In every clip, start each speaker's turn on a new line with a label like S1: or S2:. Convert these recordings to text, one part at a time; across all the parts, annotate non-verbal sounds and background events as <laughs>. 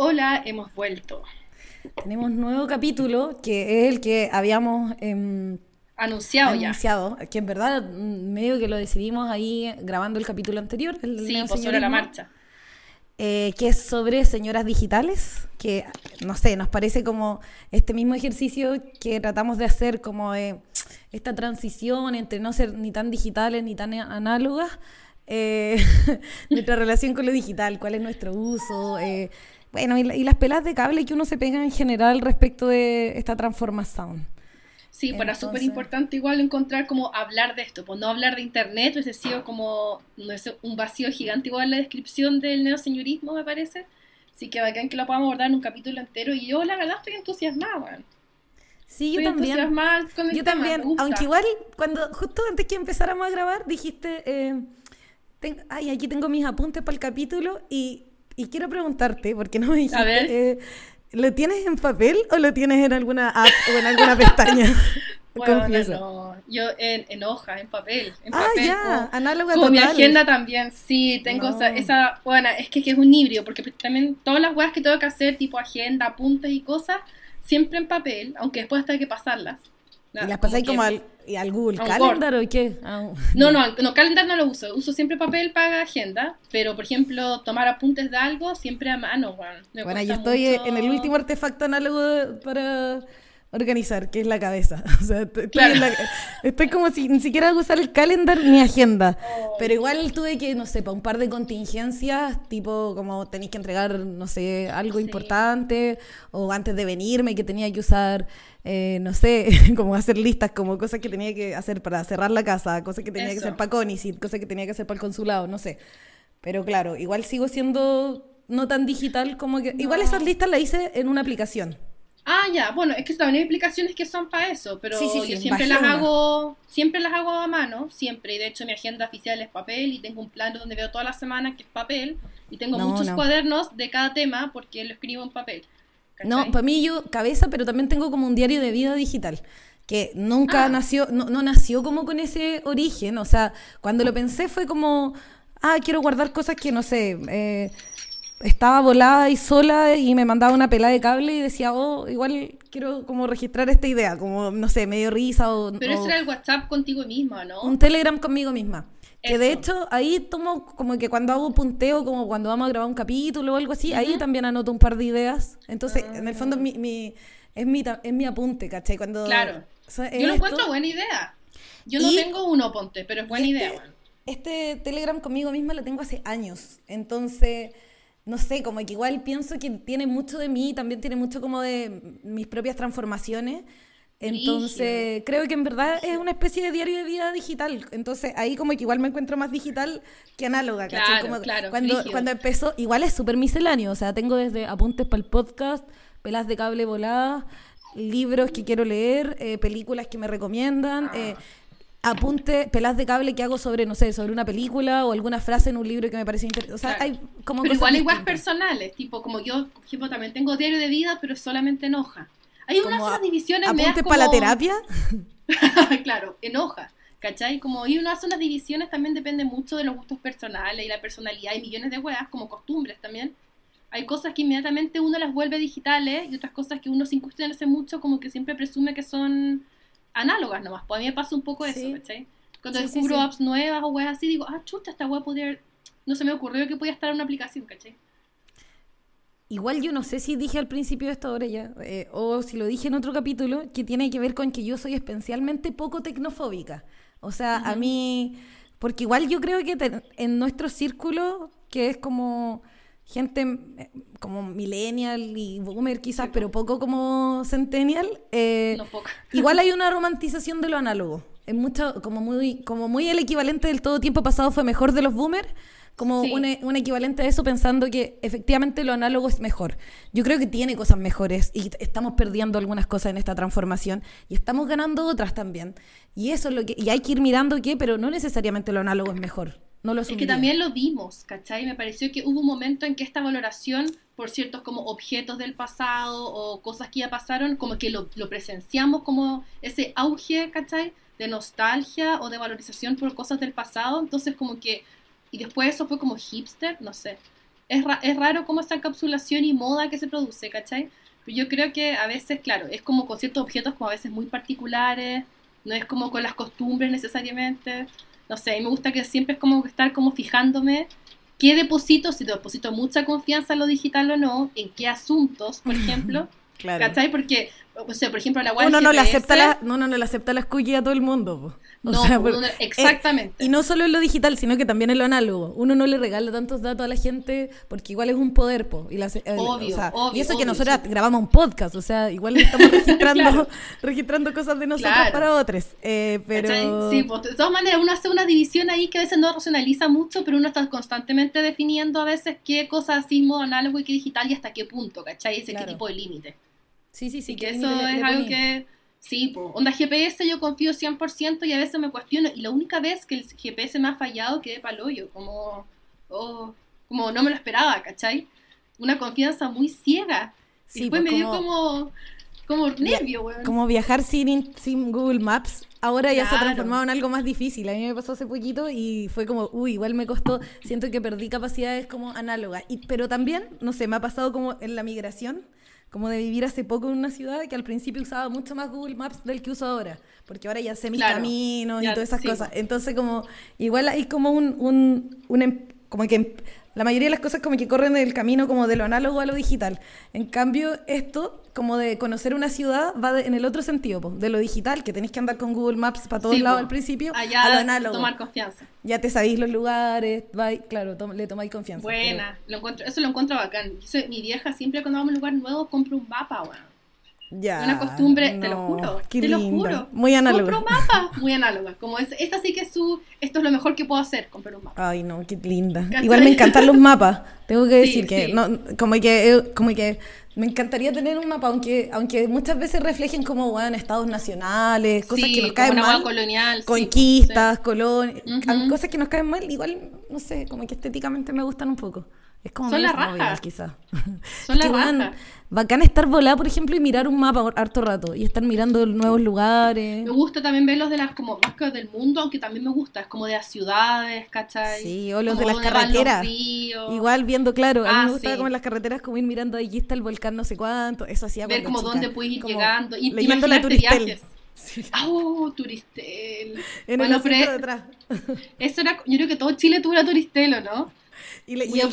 S1: Hola, hemos vuelto.
S2: Tenemos un nuevo capítulo que es el que habíamos em,
S1: anunciado,
S2: anunciado que en verdad mm, medio que lo decidimos ahí grabando el capítulo anterior. El
S1: sí, pues sobre la marcha.
S2: Eh, que es sobre señoras digitales, que no sé, nos parece como este mismo ejercicio que tratamos de hacer como esta transición entre no ser ni tan digitales ni tan análogas, eh, <laughs> nuestra relación con lo digital, cuál es nuestro uso, eh, bueno, y, las pelas de cable que uno se pega en general respecto de esta transformación.
S1: Sí, para súper importante igual encontrar como hablar de esto, pues no hablar de internet, hubiese sido como no es un vacío gigante igual en la descripción del neoseñorismo, me parece. Así que bacán que lo podamos abordar en un capítulo entero y yo la verdad estoy entusiasmada, bueno.
S2: Sí, yo también. yo también, aunque igual cuando justo antes que empezáramos a grabar dijiste, eh, ay, aquí tengo mis apuntes para el capítulo y y quiero preguntarte, porque no me dijiste, eh, ¿lo tienes en papel o lo tienes en alguna app o en alguna pestaña? <laughs> <laughs>
S1: Bueno, no, yo en, en hoja, en papel. En
S2: ah, ya, análoga
S1: Con mi agenda también, sí, tengo esa, bueno, es que, es un híbrido, porque también todas las cosas que tengo que hacer, tipo agenda, apuntes y cosas, siempre en papel, aunque después tengo que pasarlas.
S2: ¿Y las pasáis como al, al Google Calendar o qué?
S1: Ah, <laughs> no, no, no, Calendar no lo uso. Uso siempre papel para agenda, pero por ejemplo, tomar apuntes de algo siempre a mano. Bueno,
S2: bueno yo estoy en el último artefacto análogo para organizar, que es la cabeza. <laughs> O sea, estoy, como si ni siquiera usar el calendar ni agenda. Oh. Pero igual tuve que, no sé, para un par de contingencias, tipo como tenéis que entregar, no sé, algo importante, o antes de venirme que tenía que usar, eh, no sé, <laughs> como hacer listas, como cosas que tenía que hacer para cerrar la casa, cosas que tenía que hacer para Conicid, cosas que tenía que hacer para el consulado, no sé. Pero claro, igual sigo siendo no tan digital como que... Igual esas listas las hice en una aplicación.
S1: Ah, ya, bueno, es que también hay aplicaciones que son para eso, pero yo siempre las hago, siempre las hago a mano, siempre, y de hecho mi agenda oficial es papel y tengo un plano donde veo toda la semana que es papel y tengo muchos cuadernos de cada tema porque lo escribo en papel.
S2: No, para mí yo cabeza, pero también tengo como un diario de vida digital que nunca ah. nació, no, no, nació como con ese origen, o sea, cuando lo pensé fue como, ah, quiero guardar cosas que no sé, eh, estaba volada y sola y me mandaba una pelada de cable y decía, oh, igual quiero como registrar esta idea, como, no sé, medio risa o...
S1: Pero eso era el WhatsApp contigo misma, ¿no?
S2: Un Telegram conmigo misma. Que de hecho ahí tomo como que cuando hago punteo, como cuando vamos a grabar un capítulo o algo así, ahí también anoto un par de ideas. Entonces, en el fondo mi, mi, es, mi, es mi apunte, ¿cachai? Cuando,
S1: claro. Yo lo encuentro buena idea. Yo no tengo uno, ponte, pero es buena
S2: este
S1: idea.
S2: Este Telegram conmigo misma lo tengo hace años. Entonces no sé, como que igual pienso que tiene mucho de mí, también tiene mucho como de mis propias transformaciones. Entonces, creo que en verdad es una especie de diario de vida digital. Entonces, ahí como que igual me encuentro más digital que análoga.
S1: Claro, claro,
S2: cuando, cuando empezó, igual es súper misceláneo. O sea, tengo desde apuntes para el podcast, pelas de cable voladas, libros que quiero leer, eh, películas que me recomiendan. Eh, ah apunte, pelas de cable que hago sobre, no sé, sobre una película o alguna frase en un libro que me parece interesante. O sea, hay como
S1: pero igual igual personales, tipo, como yo, por ejemplo, también tengo diario de vida, pero solamente en hoja. Hay unas, unas divisiones
S2: ¿Apunte para la terapia? <laughs>
S1: claro, en hoja. ¿Cachai? Como hay unas unas divisiones también depende mucho de los gustos personales y la personalidad. Hay millones de weas, como costumbres también. Hay cosas que inmediatamente uno las vuelve digitales y otras cosas que uno sin cuestionarse mucho como que siempre presume que son análogas nomás. Pues a mí me pasa un poco eso, ¿cachai? Cuando descubro apps nuevas o weas así, digo, ah, chuta, esta wea podría... No se me ocurrió que podía estar en una aplicación, ¿cachai?
S2: Igual yo no sé si dije al principio de esta hora ya, eh, o si lo dije en otro capítulo, que tiene que ver con que yo soy especialmente poco tecnofóbica. O sea, a mí, porque igual yo creo que en nuestro círculo, que es como gente eh, como millennial y boomer quizás, pero poco como centennial, eh, <laughs> igual hay una romantización de lo análogo. Es mucho, como muy, como muy el equivalente del todo tiempo pasado fue mejor de los boomers, como un, un, equivalente a eso pensando que efectivamente lo análogo es mejor. Yo creo que tiene cosas mejores y estamos perdiendo algunas cosas en esta transformación y estamos ganando otras también. Y eso es lo que, y hay que ir mirando qué, pero no necesariamente lo análogo es mejor. No lo
S1: es que también lo vimos, ¿cachai? Me pareció que hubo un momento en que esta valoración por ciertos como objetos del pasado o cosas que ya pasaron, como que lo, lo presenciamos como ese auge, ¿cachai? De nostalgia o de valorización por cosas del pasado. Entonces como que... Y después eso fue como hipster, no sé. es, es raro como esa encapsulación y moda que se produce, ¿cachai? Pero yo creo que a veces, claro, es como con ciertos objetos como a veces muy particulares, no es como con las costumbres necesariamente. No sé, a mí me gusta que siempre es como estar como fijándome qué deposito, si deposito mucha confianza en lo digital o no, en qué asuntos, por <laughs> ejemplo. claro. ¿Cachai? Porque o sea, por ejemplo, la
S2: web uno no le acepta la, no, no, no le acepta las cookies a todo el mundo.
S1: O no, sea, uno, exactamente.
S2: y no solo en lo digital, sino que también en lo análogo. Uno no le regala tantos datos a la gente porque igual es un poder, po. Y, la,
S1: obvio, obvio,
S2: y eso que nosotros grabamos un podcast, o sea, igual estamos <laughs> registrando, registrando cosas de nosotros para otros. Eh, pero...
S1: Sí, pues, de todas maneras, uno hace una división ahí que a veces no racionaliza mucho, pero uno está constantemente definiendo a veces qué cosas así modo análogo y qué digital y hasta qué punto, ¿cachai? Ese qué tipo de límite.
S2: Sí, sí, sí.
S1: que eso es algo que, sí, pues, onda GPS yo confío 100% y a veces me cuestiono. Y la única vez que el GPS me ha fallado quedé paloyo, como, oh, como no me lo esperaba, ¿cachai? Una confianza muy ciega. y después me dio como, como nervio, weón.
S2: Como viajar sin, sin Google Maps. Ahora ya se ha transformado en algo más difícil. A mí me pasó hace poquito y fue como, uy, igual me costó. Siento que perdí capacidades como análogas. Y, pero también, no sé, me ha pasado como en la migración como de vivir hace poco en una ciudad que al principio usaba mucho más Google Maps del que uso ahora, porque ahora ya sé mis caminos y todas esas cosas. Entonces, como, igual hay como un, un, un, em, como que la mayoría de las cosas como que corren del camino como de lo análogo a lo digital. En cambio, esto, como de conocer una ciudad, va en el otro sentido, de lo digital, que tenéis que andar con Google Maps para todos lados al principio,
S1: Allá
S2: a lo análogo.
S1: tomar confianza.
S2: Ya te sabéis los lugares, claro, le tomáis confianza.
S1: Buena, lo encuentro, eso lo encuentro bacán. mi vieja siempre cuando vamos a un lugar nuevo compra un mapa, bueno.
S2: Ya,
S1: una costumbre, te lo juro, te lo juro.
S2: Muy análoga.
S1: Compro mapa, muy análoga. Como es, esta sí que es su, esto es lo mejor que puedo hacer, comprar un mapa.
S2: Ay, no, qué linda. Igual me encantan los mapas. Tengo que <laughs> decir que, no, como que, como que me encantaría tener un mapa, aunque, aunque muchas veces reflejen como, bueno, estados nacionales, cosas que nos caen mal.
S1: colonial.
S2: Conquistas, colonias, cosas que nos caen mal, igual, no sé, como que estéticamente me gustan un poco. Es como
S1: Son la raja.
S2: quizás.
S1: Son <laughs> la raja.
S2: Bacán estar volada, por ejemplo, y mirar un mapa harto rato y estar mirando nuevos lugares.
S1: Me gusta también ver los de las como más del mundo, aunque también me gusta, es como de las ciudades, ¿cachai?
S2: Sí, o los de las carreteras. Igual viendo, claro, a mí me ah, gusta como en las carreteras como ir mirando ahí está el volcán no sé cuánto, eso hacía
S1: Ver como dónde puedes ir llegando y
S2: la Turistel.
S1: Viajes. Sí. Oh, Turistel.
S2: En bueno, el pero, detrás. <laughs>
S1: Eso era, yo creo que todo Chile tuvo la Turistel, ¿o no?
S2: Y, le, y, el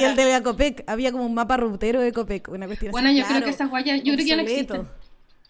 S2: y el de Ecopec, había como un mapa rutero de Ecopec, una cuestión
S1: Bueno,
S2: así.
S1: yo creo que esas guayas, yo creo que ya no existen.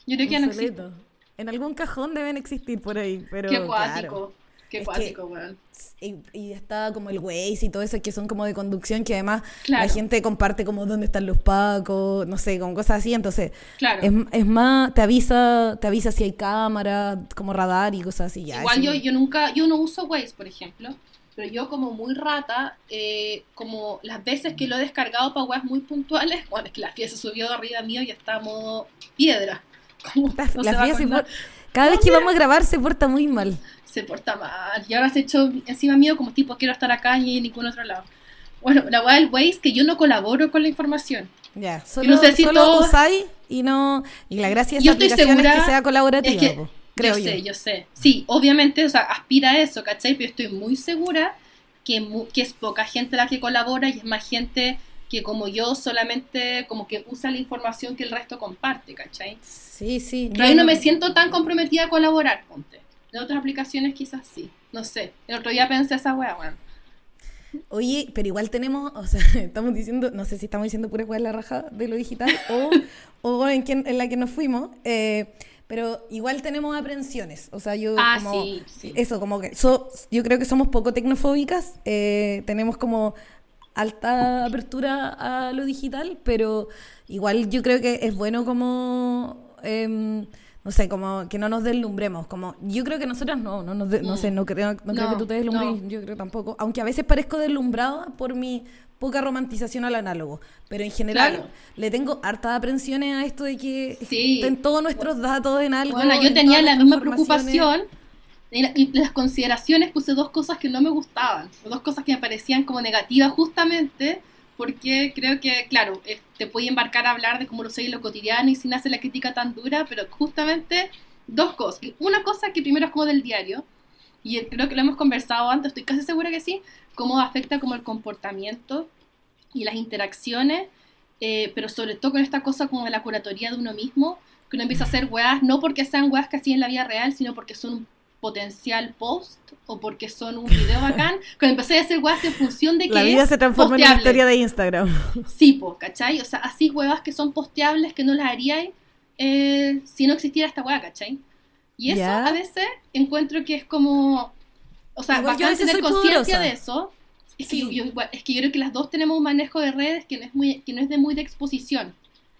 S1: Yo creo que ya no existen.
S2: En algún cajón deben existir por ahí, pero
S1: Qué acuático. Qué acuático, weón.
S2: Y, y, está como el Waze y todo eso que son como de conducción que además la gente comparte como dónde están los pacos, no sé, como cosas así, entonces
S1: claro.
S2: es, es, más, te avisa, te avisa si hay cámara, como radar y cosas así. Ya,
S1: Igual yo, yo nunca, yo no uso Waze, por ejemplo, pero yo como muy rata, eh, como las veces que lo he descargado para weas muy puntuales, <laughs> bueno, es que la FIA se subió de arriba mío y está a modo piedra. <laughs>
S2: cada vez que vamos a grabar se porta muy mal.
S1: Se porta mal. Y ahora se hecho encima mío como tipo, quiero estar acá y en ningún otro lado. Bueno, la wea del Waze que yo no colaboro con la información.
S2: Ya, solo, no sé si solo usáis y no... Y la gracia de esa aplicación es que sea colaborativa yo,
S1: sé, yo sé. Sí, obviamente, o sea, aspira a eso, ¿cachai? Pero estoy muy segura que, que es poca gente la que colabora y es más gente que como yo solamente como que usa la información que el resto comparte, ¿cachai?
S2: Sí, sí.
S1: Pero ahí no me siento tan comprometida a colaborar, ponte. De otras aplicaciones quizás sí, no sé. El otro día pensé esa wea, bueno.
S2: Oye, pero igual tenemos, o sea, <laughs> estamos diciendo, no sé si estamos diciendo pura de la raja de lo digital o, o en, en la que nos fuimos, eh, pero igual tenemos aprensiones. O sea, yo
S1: ah,
S2: como
S1: sí, sí.
S2: eso, como que yo creo que somos poco tecnofóbicas, eh, tenemos como alta apertura a lo digital, pero igual yo creo que es bueno como em, no sé, como que no nos deslumbremos, como yo creo que nosotras no, no, no, no sé, no creo, no, creo que tú te deslumbres, yo creo tampoco, aunque a veces parezco deslumbrada por mi poca romantización al análogo, pero en general le tengo hartas aprensiones a esto de que estén todos nuestros datos en algo.
S1: Bueno, yo tenía la misma preocupación y, las consideraciones puse dos cosas que no me gustaban, dos cosas que me parecían como negativas justamente porque creo que, claro, eh, te puede embarcar a hablar de cómo lo soy en lo cotidiano y sin hacer la crítica tan dura, pero justamente dos cosas. Una cosa que primero es como del diario, y creo que lo hemos conversado antes, estoy casi segura que sí, cómo afecta como el comportamiento y las interacciones, eh, pero sobre todo con esta cosa como de la curatoría de uno mismo, que uno empieza a hacer weas, no porque sean weas que así en la vida real, sino porque son potencial post o porque son un video bacán, <laughs> cuando empecé a hacer weas en función de que
S2: La vida se transforma en una historia de Instagram. <laughs>
S1: Sí, po, ¿cachai? O sea, así huevas que son posteables que no las haría eh, si no existiera esta wea, ¿cachai? Y eso a veces encuentro que es como... O sea, Igual bacán tener conciencia de eso. Es, que yo, es que yo creo que las dos tenemos un manejo de redes que no es, muy, que no es de muy de exposición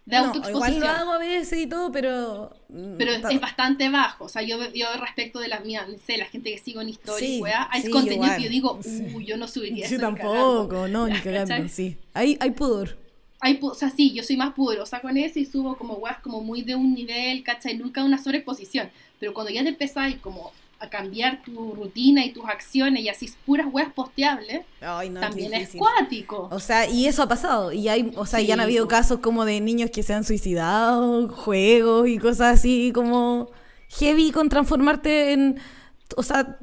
S1: de
S2: autoexposición. Igual lo hago a veces y todo, pero...
S1: Mm, pero es, bastante bajo. O sea, yo, yo respecto de la mía, no sé, la gente que sigo en historia, sí, hay contenido que yo digo, uh, yo no subiría
S2: Yo tampoco, no, ni <laughs> cagando, sí. Hay, hay pudor.
S1: Hay, o sea, sí, yo soy más pudorosa con eso y subo como weas como muy de un nivel, ¿cachai? Nunca una sobreexposición. Pero cuando ya te empezáis como a cambiar tu rutina y tus acciones y así puras weas posteables, también es cuático.
S2: O sea, y eso ha pasado. Y hay, o sea, ya han habido casos como de niños que se han suicidado, juegos y cosas así como heavy con transformarte en o sea,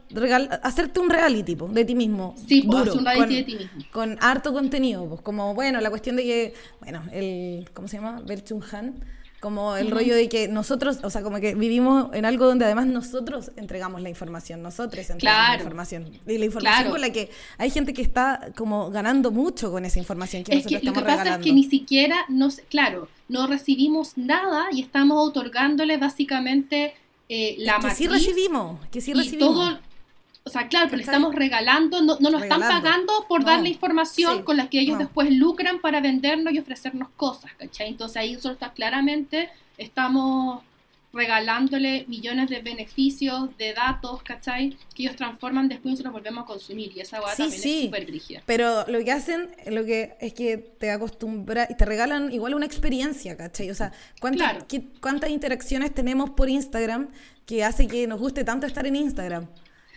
S2: hacerte un reality tipo, de ti mismo.
S1: Sí, pues, un reality de ti mismo.
S2: Con harto contenido, pues como, bueno, la cuestión de que, bueno, el, ¿cómo se llama? Berchun Han como el rollo de que nosotros, o sea, como que vivimos en algo donde además nosotros entregamos la información, nosotros entregamos la información. Y la información con la que hay gente que está como ganando mucho con esa información que nosotros estamos. Lo que pasa es
S1: que ni siquiera, nos, claro, no recibimos nada y estamos otorgándole básicamente eh, la
S2: que sí recibimos, que sí recibimos.
S1: todo, o sea, claro, pero le estamos regalando, no, no nos están pagando por darle información con la que ellos después lucran para vendernos y ofrecernos cosas, ¿cachai? Entonces ahí nosotros claramente, estamos regalándole millones de beneficios, de datos, ¿cachai? Que ellos transforman después y nosotros volvemos a consumir. Y esa guata también es súper brígida.
S2: Pero lo que hacen lo que es que te acostumbran y te regalan igual una experiencia, ¿cachai? O sea, ¿cuántas, ¿cuántas interacciones tenemos por Instagram que hace que nos guste tanto estar en Instagram?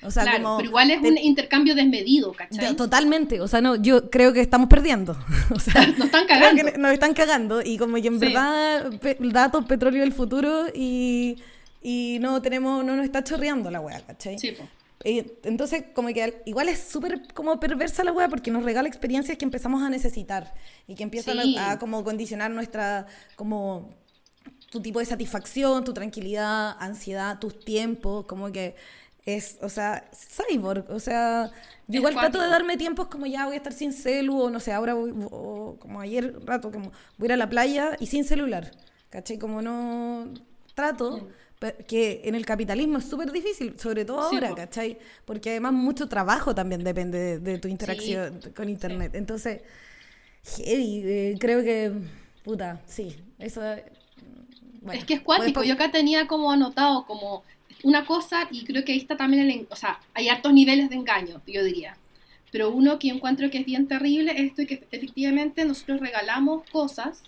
S1: O sea, claro, pero igual es un intercambio desmedido, ¿cachai?
S2: totalmente, o sea, no, yo creo que estamos perdiendo. <laughs> o sea,
S1: nos están cagando.
S2: nos están cagando y como que en verdad datos, petróleo del futuro y, y, no tenemos, no nos está chorreando la wea, ¿cachai? Sí, pues. entonces, como que igual es súper como perversa la wea porque nos regala experiencias que empezamos a necesitar y que empiezan a, como condicionar nuestra, como tu tipo de satisfacción, tu tranquilidad, ansiedad, tus tiempos, como que es, o sea, cyborg, o sea, yo igual trato de darme tiempos como ya voy a estar sin celu, o no sé, ahora voy, o como ayer rato, como voy a ir a la playa y sin celular, ¿cachai? Como no trato, que en el capitalismo es súper difícil, sobre todo ahora, ¿cachai? Porque además mucho trabajo también depende de, tu interacción con internet, entonces, heavy, eh, creo que, puta, sí, eso...
S1: Bueno, es que es cuático, yo acá tenía como anotado como una cosa, y creo que ahí está también el, o sea, hay hartos niveles de engaño, yo diría. Pero uno que encuentro que es bien terrible es esto que efectivamente nosotros regalamos cosas,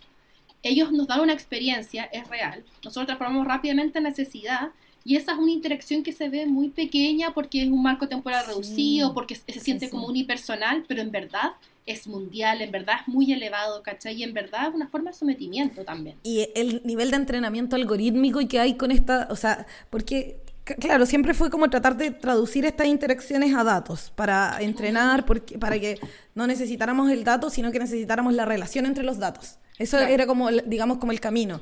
S1: ellos nos dan una experiencia, es real, nosotros transformamos rápidamente en necesidad, y esa es una interacción que se ve muy pequeña porque es un marco temporal reducido, porque se siente como unipersonal, pero en verdad es mundial, en verdad es muy elevado, ¿cachai? Y en verdad es una forma de sometimiento también.
S2: Y el nivel de entrenamiento algorítmico y que hay con esta, o sea, porque claro, siempre fue como tratar de traducir estas interacciones a datos para entrenar, porque, para que no necesitáramos el dato, sino que necesitáramos la relación entre los datos. Eso era como, digamos, como el camino.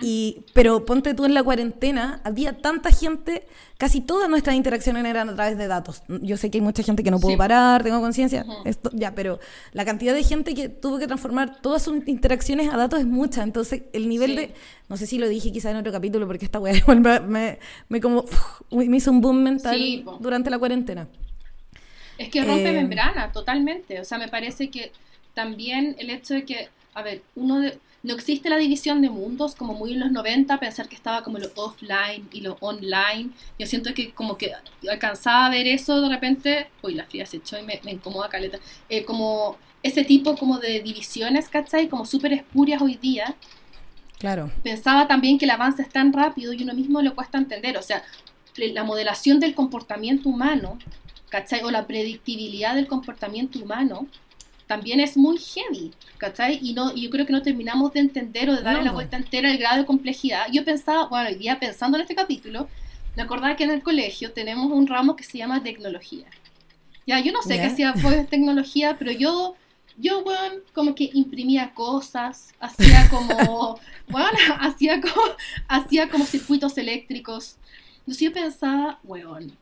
S2: y, pero ponte tú en la cuarentena, había tanta gente, casi todas nuestras interacciones eran a través de datos. Yo sé que hay mucha gente que no pudo parar, tengo conciencia, ya, pero la cantidad de gente que tuvo que transformar todas sus interacciones a datos es mucha. Entonces, el nivel de, no sé si lo dije quizá en otro capítulo, porque esta weá <laughs> me, me, como, me hizo un boom mental durante la cuarentena.
S1: Es que rompe eh, membrana, totalmente. O sea, me parece que también el hecho de que a ver, uno no existe la división de mundos como muy en los 90, pensar que estaba como lo offline y lo online. Yo siento que como que alcanzaba a ver eso de repente, uy, la fría se echó y me, incomoda caleta, eh, como ese tipo como de divisiones, ¿cachai? Como súper espurias hoy día.
S2: Claro.
S1: Pensaba también que el avance es tan rápido y uno mismo le cuesta entender, o sea, la modelación del comportamiento humano, ¿cachai? O la predictibilidad del comportamiento humano también es muy heavy, ¿cachai? Y, no, yo creo que no terminamos de entender o de darle la vuelta entera al grado de complejidad. Yo pensaba, bueno, hoy día pensando en este capítulo, me acordaba que en el colegio tenemos un ramo que se llama tecnología. Ya, yo no sé qué hacía pues <laughs> tecnología, pero yo yo, weón, como que imprimía cosas, hacía como, <laughs> weón, hacía como, hacía como circuitos eléctricos. Entonces yo pensaba, weón,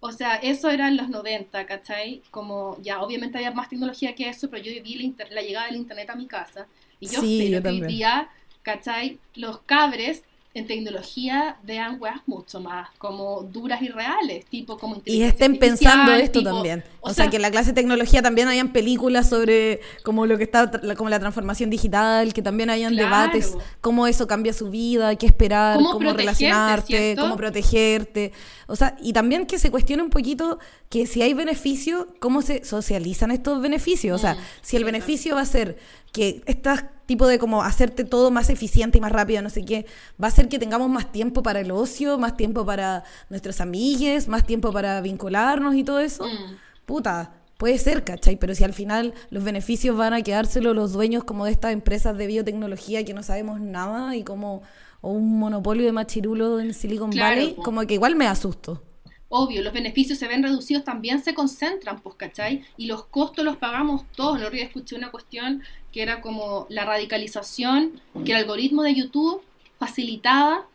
S1: o sea, eso era en los 90, ¿cachai? Como, ya, obviamente había más tecnología que eso, pero yo vi la, llegada del internet a mi casa. Y yo
S2: Sí, yo también.
S1: día, ¿cachai? Los cabres en tecnología vean weas mucho más como duras y reales, tipo como
S2: Y estén pensando esto
S1: tipo-
S2: también. O,
S1: o
S2: sea,
S1: sea-
S2: que en la clase de tecnología también hayan películas sobre como lo que está, la- como la transformación digital, que también hayan
S1: Claro.
S2: debates, cómo eso cambia su vida, qué esperar,
S1: Cómo
S2: relacionarte,
S1: ¿cierto?
S2: cómo protegerte. O sea, y también que se cuestione un poquito que si hay beneficios, cómo se socializan estos beneficios. O sea,
S1: Mm,
S2: si el beneficio va a ser que estas tipo de como hacerte todo más eficiente y más rápido, no sé qué, va a ser que tengamos más tiempo para el ocio, más tiempo para nuestros amigues, más tiempo para vincularnos y todo eso.
S1: Mm.
S2: Puta, puede ser, ¿cachai? Pero si al final los beneficios van a quedárselo los dueños como de estas empresas de biotecnología que no sabemos nada y como o un monopolio de machirulo en Silicon
S1: Claro,
S2: Valley,
S1: po.
S2: como que igual me asusto.
S1: obvio, los beneficios se ven reducidos, también se concentran, pues, ¿cachai? Y los costos los pagamos todos. El otro día escuché una cuestión que era como la radicalización, que el algoritmo de YouTube facilitaba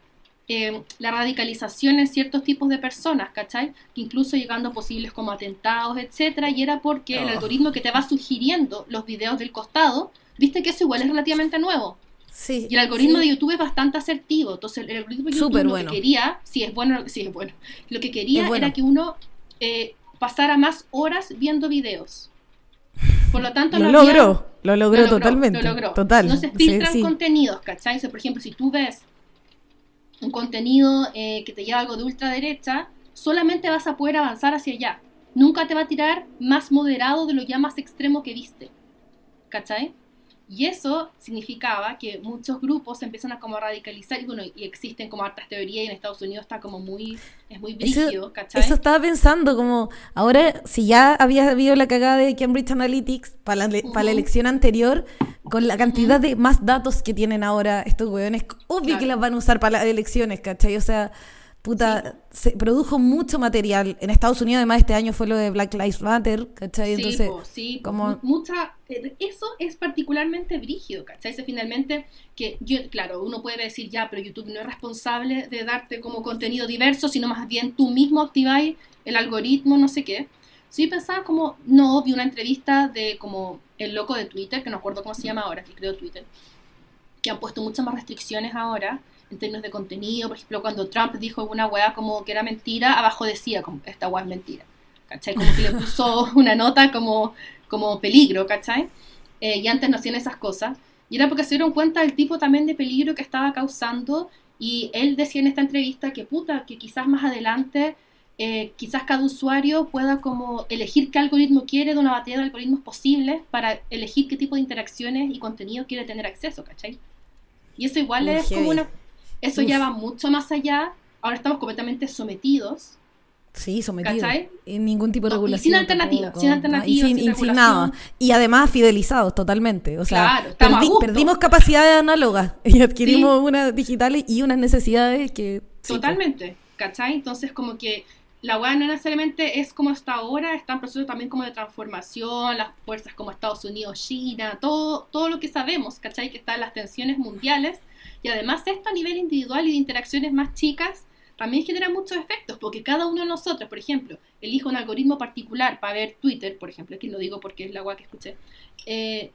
S1: eh, la radicalización en ciertos tipos de personas, ¿cachai? Que incluso llegando a posibles como atentados, etcétera, y era porque el
S2: Oh.
S1: algoritmo que te va sugiriendo los videos del costado, viste que eso igual es relativamente nuevo.
S2: Sí.
S1: Y el algoritmo
S2: sí.
S1: de YouTube es bastante asertivo. Entonces, el algoritmo de YouTube
S2: Súper
S1: lo
S2: bueno.
S1: que quería, sí es bueno, sí es bueno. Lo que quería
S2: bueno.
S1: era que uno eh, pasara más horas viendo videos. Por lo tanto,
S2: Lo logró, lo logró
S1: lo logró,
S2: totalmente.
S1: lo logró.
S2: Total.
S1: No se
S2: sí,
S1: filtran
S2: sí.
S1: contenidos, ¿cachai? O sea, por ejemplo, si tú ves un contenido eh, que te lleva algo de ultraderecha, solamente vas a poder avanzar hacia allá. Nunca te va a tirar más moderado de lo ya más extremo que viste. ¿Cachai? Y eso significaba que muchos grupos se empiezan a como radicalizar y bueno, y existen como hartas teorías y en Estados Unidos está como muy, es muy
S2: Eso-
S1: brígido, ¿cachai?
S2: Eso estaba pensando, como ahora, si ya había habido la cagada de Cambridge Analytics para la, para la elección anterior, con la cantidad de más datos que tienen ahora estos hueones, obvio
S1: Claro.
S2: que las van a usar para las elecciones, ¿cachai? O sea, puta, se produjo mucho material. En Estados Unidos, además, este año fue lo de Black Lives Matter, ¿cachai?
S1: Sí,
S2: Entonces,
S1: po, sí,
S2: como-
S1: Mu- mucha, eh, eso es particularmente brígido, ¿cachai? Ese finalmente, que yo, claro, uno puede decir ya, pero YouTube no es responsable de darte como contenido diverso, sino más bien tú mismo activáis el algoritmo, no sé qué. Sí pensaba como, no, vi una entrevista de como el loco de Twitter, que no acuerdo cómo se llama ahora, que creo Twitter, que han puesto muchas más restricciones ahora en términos de contenido. Por ejemplo, cuando Trump dijo una weá como que era mentira, abajo decía como esta weá es mentira. ¿Cachai? Como que le <laughs> puso una nota como, como peligro, ¿cachai? Eh, y antes no hacían esas cosas. Y era porque se dieron cuenta del tipo también de peligro que estaba causando. Y él decía en esta entrevista que puta, que quizás más adelante, eh, quizás cada usuario pueda como elegir qué algoritmo quiere de una batería de algoritmos posibles para elegir qué tipo de interacciones y contenido quiere tener acceso, ¿cachai? Y eso igual
S2: Muy
S1: es como una... Eso
S2: Uf.
S1: ya va mucho más allá. Ahora estamos completamente sometidos.
S2: sí, sometido.
S1: ¿Cachai?
S2: En ningún tipo de
S1: No, y
S2: regulación.
S1: sin alternativa, sin alternativa,
S2: y sin,
S1: sin
S2: y nada. Y además fidelizados totalmente. O sea,
S1: Claro,
S2: perdi- perdimos capacidades análogas <laughs> y adquirimos
S1: Sí.
S2: unas digitales y unas necesidades que. sí,
S1: Totalmente, ¿cachai? Entonces como que la weá no necesariamente es como está ahora, está en proceso también como de transformación, las fuerzas como Estados Unidos, China, todo, todo lo que sabemos, ¿cachai? Que están las tensiones mundiales y además esto a nivel individual y de interacciones más chicas también genera muchos efectos, porque cada uno de nosotros, por ejemplo, elige un algoritmo particular para ver Twitter, por ejemplo, aquí lo digo porque es la weá que escuché, eh,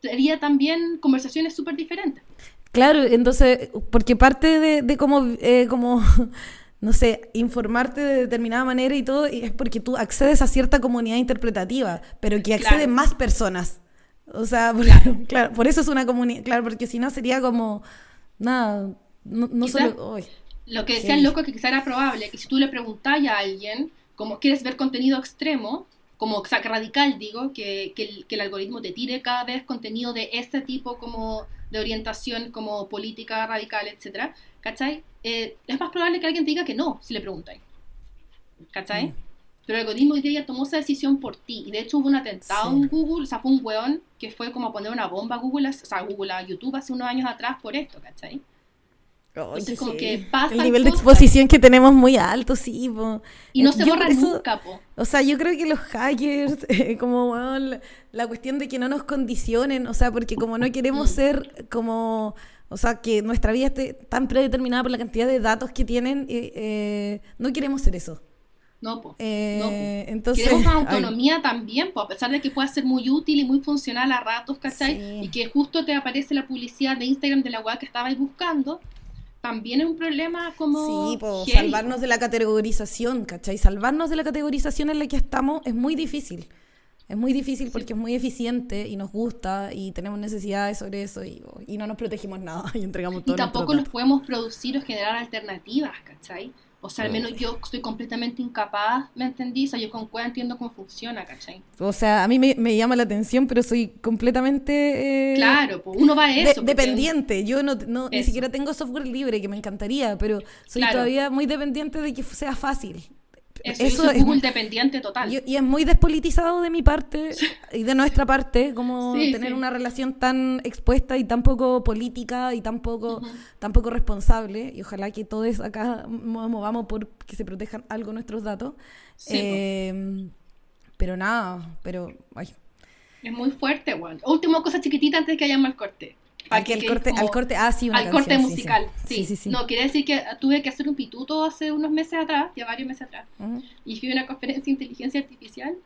S1: sería también conversaciones súper diferentes.
S2: Claro, entonces, porque parte de, de cómo, eh, como, <laughs> no sé, informarte de determinada manera y todo, y es porque tú accedes a cierta comunidad interpretativa, pero que acceden
S1: Claro.
S2: más personas. O sea, <laughs> por, claro. por eso es una comunidad, claro, porque si no sería como, nada, no, no
S1: Quizás-
S2: solo... uy.
S1: Lo que decía el loco que quizá era probable que si tú le preguntas a alguien como quieres ver contenido extremo, como o sea, que radical digo, que, que, el, que el algoritmo te tire cada vez contenido de este tipo como de orientación como política radical, etcétera, ¿cachai? Eh, es más probable que alguien te diga que no si le preguntáis, ¿cachai?
S2: Mm.
S1: Pero el algoritmo hoy día tomó esa decisión por ti. Y de hecho hubo un atentado
S2: Sí.
S1: en Google, o sea, fue un weón que fue como poner una bomba a Google, o sea, a Google, a YouTube hace unos años atrás por esto, ¿cachai? Entonces, como que pasa.
S2: El nivel de exposición que tenemos muy alto, sí. Po.
S1: Y no se borra nunca, po.
S2: O sea, yo creo que los hackers, <laughs> como la, cuestión de que no nos condicionen, o sea, porque como no queremos mm. ser como. O sea, que nuestra vida esté tan predeterminada por la cantidad de datos que tienen, eh, eh, no queremos ser eso.
S1: No, pues. entonces, Queremos <laughs> autonomía también, pues, a pesar de que pueda ser muy útil y muy funcional a ratos, ¿cachai? Y que justo te aparece la publicidad de Instagram de la web que estabais buscando también es un problema como...
S2: Sí, pues salvarnos de la categorización, ¿cachai? Salvarnos de la categorización en la que estamos es muy difícil. Es muy difícil porque es muy eficiente y nos gusta y tenemos necesidades sobre eso y, y no nos protegimos nada <laughs> y entregamos todo.
S1: Y tampoco nos podemos producir o generar alternativas, ¿cachai? O sea, al menos yo estoy completamente incapaz, ¿me entendí? O sea, yo con cuál entiendo cómo funciona, ¿cachai?
S2: O sea, a mí me, llama la atención, pero soy completamente...
S1: Eh, claro, pues uno va a eso.
S2: dependiente. Yo no, no ni siquiera tengo software libre, que me encantaría, pero soy todavía muy dependiente de que sea fácil.
S1: Eso, es muy dependiente total.
S2: Y, es muy despolitizado de mi parte <laughs> y de nuestra parte, como tener una relación tan expuesta y tan poco política y tan poco, responsable. Y ojalá que todos acá movamos por que se protejan algo nuestros datos. Eh, pero nada, pero...
S1: Es muy fuerte, igual. Última cosa chiquitita antes de que hayamos el corte.
S2: Aquí al corte, al corte, ah, sí,
S1: Al corte musical, sí, sí. No, quiere decir que tuve que hacer un pituto hace unos meses atrás, ya varios meses atrás, y fui a una conferencia de inteligencia artificial,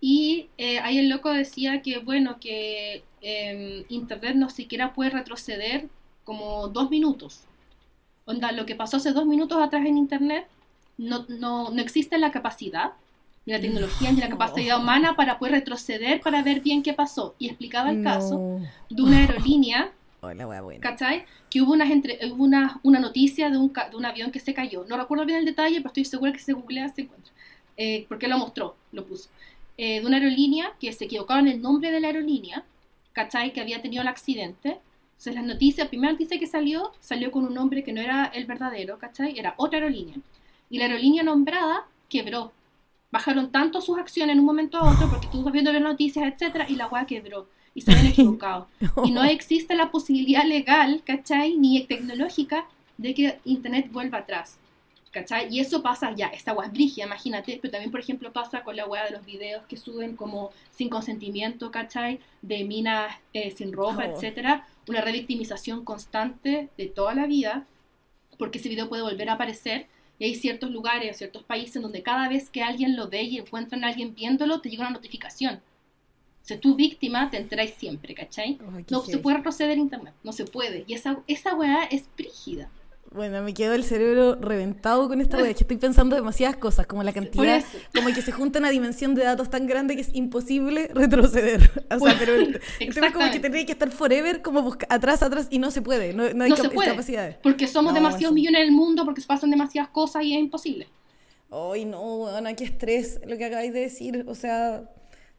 S1: y eh, ahí el loco decía que, bueno, que em, Internet no siquiera puede retroceder como dos minutos. Onda, lo que pasó hace dos minutos atrás en Internet, no, no, no existe la capacidad ni la tecnología ni la capacidad humana para poder retroceder para ver bien qué pasó. Y explicaba el caso de una aerolínea, <laughs> ¿cachai? Que hubo, unas entre, hubo una, una noticia de un, de un avión que se cayó. No recuerdo bien el detalle, pero estoy segura que se googlea, se encuentra. Eh, porque lo mostró, lo puso. Eh, de una aerolínea que se equivocaron el nombre de la aerolínea, ¿cachai? Que había tenido el accidente. Entonces, las noticias, la primera noticia que salió, salió con un nombre que no era el verdadero, ¿cachai? Era otra aerolínea. Y la aerolínea nombrada quebró bajaron tanto sus acciones en un momento a otro porque tú viendo las noticias, etcétera, y la weá quebró y se habían <laughs> equivocado. Y no <laughs> existe la posibilidad legal, ¿cachai? Ni tecnológica de que Internet vuelva atrás. ¿Cachai? Y eso pasa ya, esta weá es brigia, imagínate, pero también, por ejemplo, pasa con la weá de los videos que suben como sin consentimiento, ¿cachai? De minas eh, sin ropa, oh. etcétera. Una revictimización constante de toda la vida, porque ese video puede volver a aparecer y hay ciertos lugares, ciertos países donde cada vez que alguien lo ve y encuentran a alguien viéndolo, te llega una notificación. Si tú víctima, te enteráis siempre, ¿cachai? no se puede proceder internet, no se puede. Y esa, esa weá es prígida.
S2: Bueno, me quedo el cerebro reventado con esta wea, que estoy pensando demasiadas cosas, como la cantidad, como que se junta una dimensión de datos tan grande que es imposible retroceder. <laughs> O sea, pero el, como que tendría que estar forever como atrás, atrás, y no se puede, no, no hay
S1: se puede, capacidades. Porque somos demasiados millones en el mundo, porque se pasan demasiadas cosas y es imposible.
S2: Ay, no, bueno, qué estrés lo que acabáis de decir, o sea...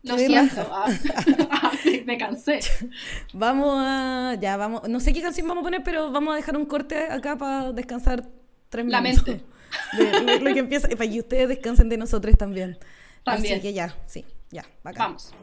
S1: Lo siento, ah. <laughs> Ah, me cansé. <laughs>
S2: Vamos a. Ya, vamos. No sé qué canción vamos a poner, pero vamos a dejar un corte acá para descansar tres minutos. La mente. <laughs> lo, que empieza, para que ustedes descansen de nosotros también. También. Así que ya, sí, ya,
S1: Vamos.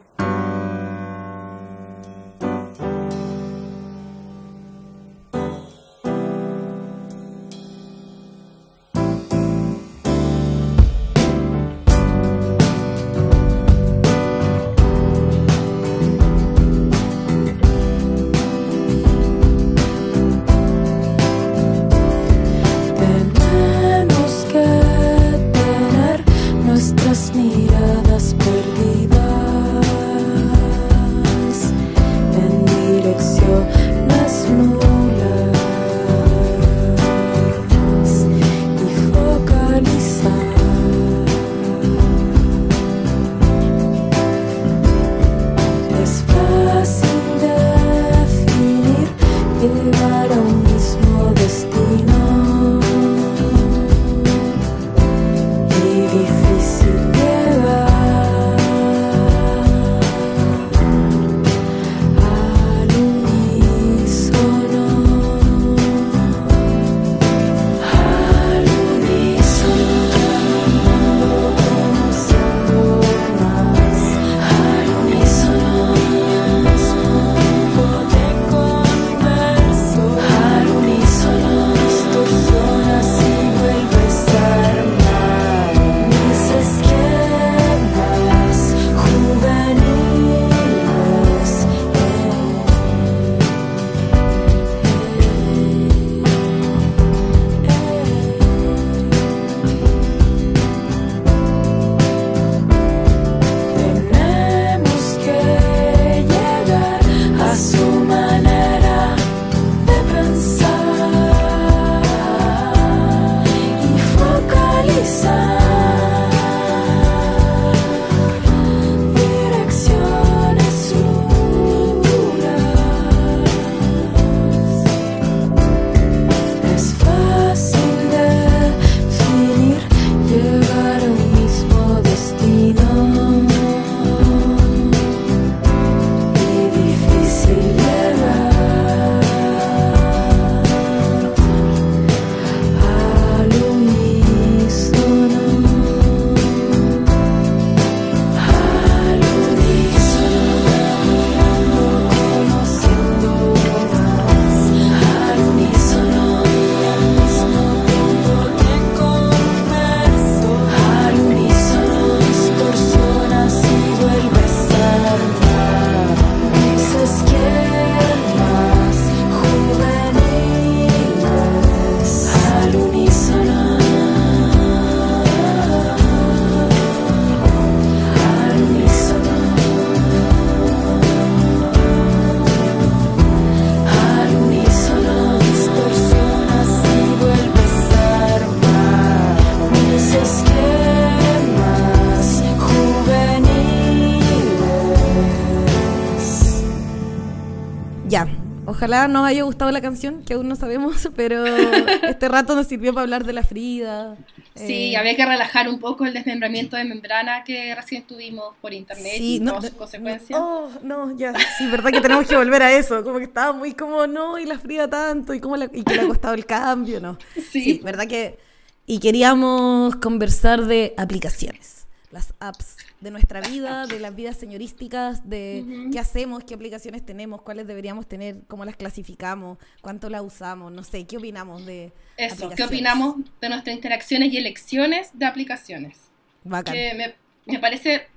S2: Ojalá nos haya gustado la canción, que aún no sabemos, <laughs> pero este rato nos sirvió para hablar de la Frida.
S1: Sí, eh, había que relajar un poco el desmembramiento de membrana que recién tuvimos por internet y todas sus consecuencias.
S2: No, oh, no, ya, sí, verdad que tenemos que volver a eso, como que estaba muy como, no, y la Frida tanto, y, cómo y que le ha costado el cambio, ¿no? Sí. sí, verdad que... Y queríamos conversar de aplicaciones, las apps de nuestra vida, de las vidas señorísticas, de qué hacemos, qué aplicaciones tenemos, cuáles deberíamos tener, cómo las clasificamos, cuánto las usamos, no sé, ¿qué opinamos de
S1: Eso, ¿qué opinamos de nuestras interacciones y elecciones de aplicaciones? Bacán. Que me, parece,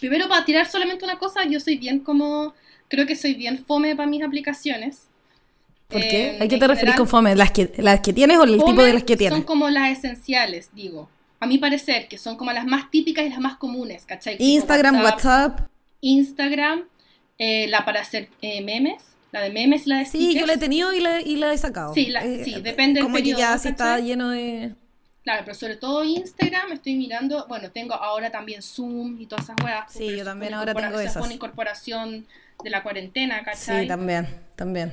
S1: primero para tirar solamente una cosa, yo soy bien como, creo que soy bien fome para mis aplicaciones.
S2: ¿Por qué? ¿A qué te refieres con fome? ¿Las que, ¿Las que tienes o el tipo de las que tienes?
S1: Son como las esenciales, digo a mi parecer, que son como las más típicas y las más comunes, ¿cachai?
S2: Instagram, WhatsApp,
S1: Instagram, eh, la para hacer eh, memes, la de memes y la de
S2: Sí, yo la he tenido y la, y la he sacado.
S1: Sí, eh, sí depende
S2: del periodo. Como que ya se está lleno de...
S1: Claro, pero sobre todo Instagram estoy mirando, bueno, tengo ahora también Zoom y todas esas weas.
S2: Sí, yo también ahora tengo esas.
S1: Fue una incorporación de la cuarentena, ¿cachai?
S2: Sí, también, también.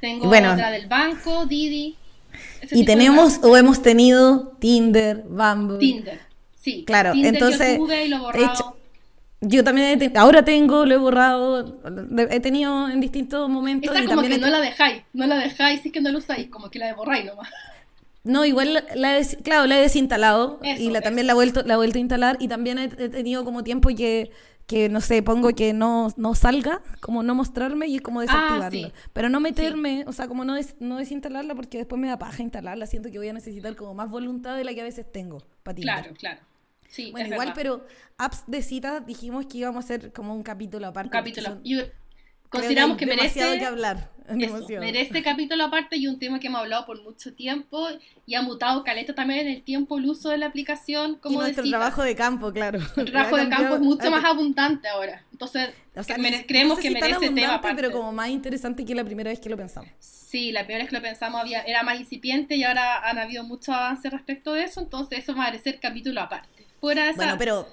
S1: Tengo bueno, otra del banco, Didi,
S2: y tenemos o hemos tenido Tinder, Bumble.
S1: Tinder, sí.
S2: Claro, entonces.
S1: Yo y lo borrado.
S2: yo también ahora tengo, lo he borrado, he tenido en distintos momentos.
S1: Esa como que no la dejáis, no la dejáis, es que no la usáis, como que la borráis nomás.
S2: No, igual la he, claro, la he desinstalado y la, también la he, vuelto, la he vuelto a instalar y también he tenido como tiempo que que no sé, pongo que no, no salga, como no mostrarme y es como ah, desactivarlo. Pero no meterme, o sea, como no, des, no desinstalarla porque después me da paja instalarla, siento que voy a necesitar como más voluntad de la que a veces tengo
S1: para Claro, claro. Sí,
S2: bueno, igual, pero apps de citas dijimos que íbamos a hacer como un capítulo aparte.
S1: Un capítulo. Consideramos que, merece
S2: que hablar. <laughs>
S1: merece capítulo aparte y un tema que hemos hablado por mucho tiempo y ha mutado caleta también en el tiempo el uso de la aplicación como
S2: y nuestro trabajo de campo, claro.
S1: El trabajo de campo es mucho más abundante ahora. Entonces, creemos que merece tema aparte.
S2: pero como más interesante que la primera vez que lo pensamos.
S1: Sí, la primera vez que lo pensamos había, era más incipiente y ahora han habido muchos avances respecto de eso, entonces eso va a merecer capítulo aparte. Fuera de esa...
S2: Bueno, pero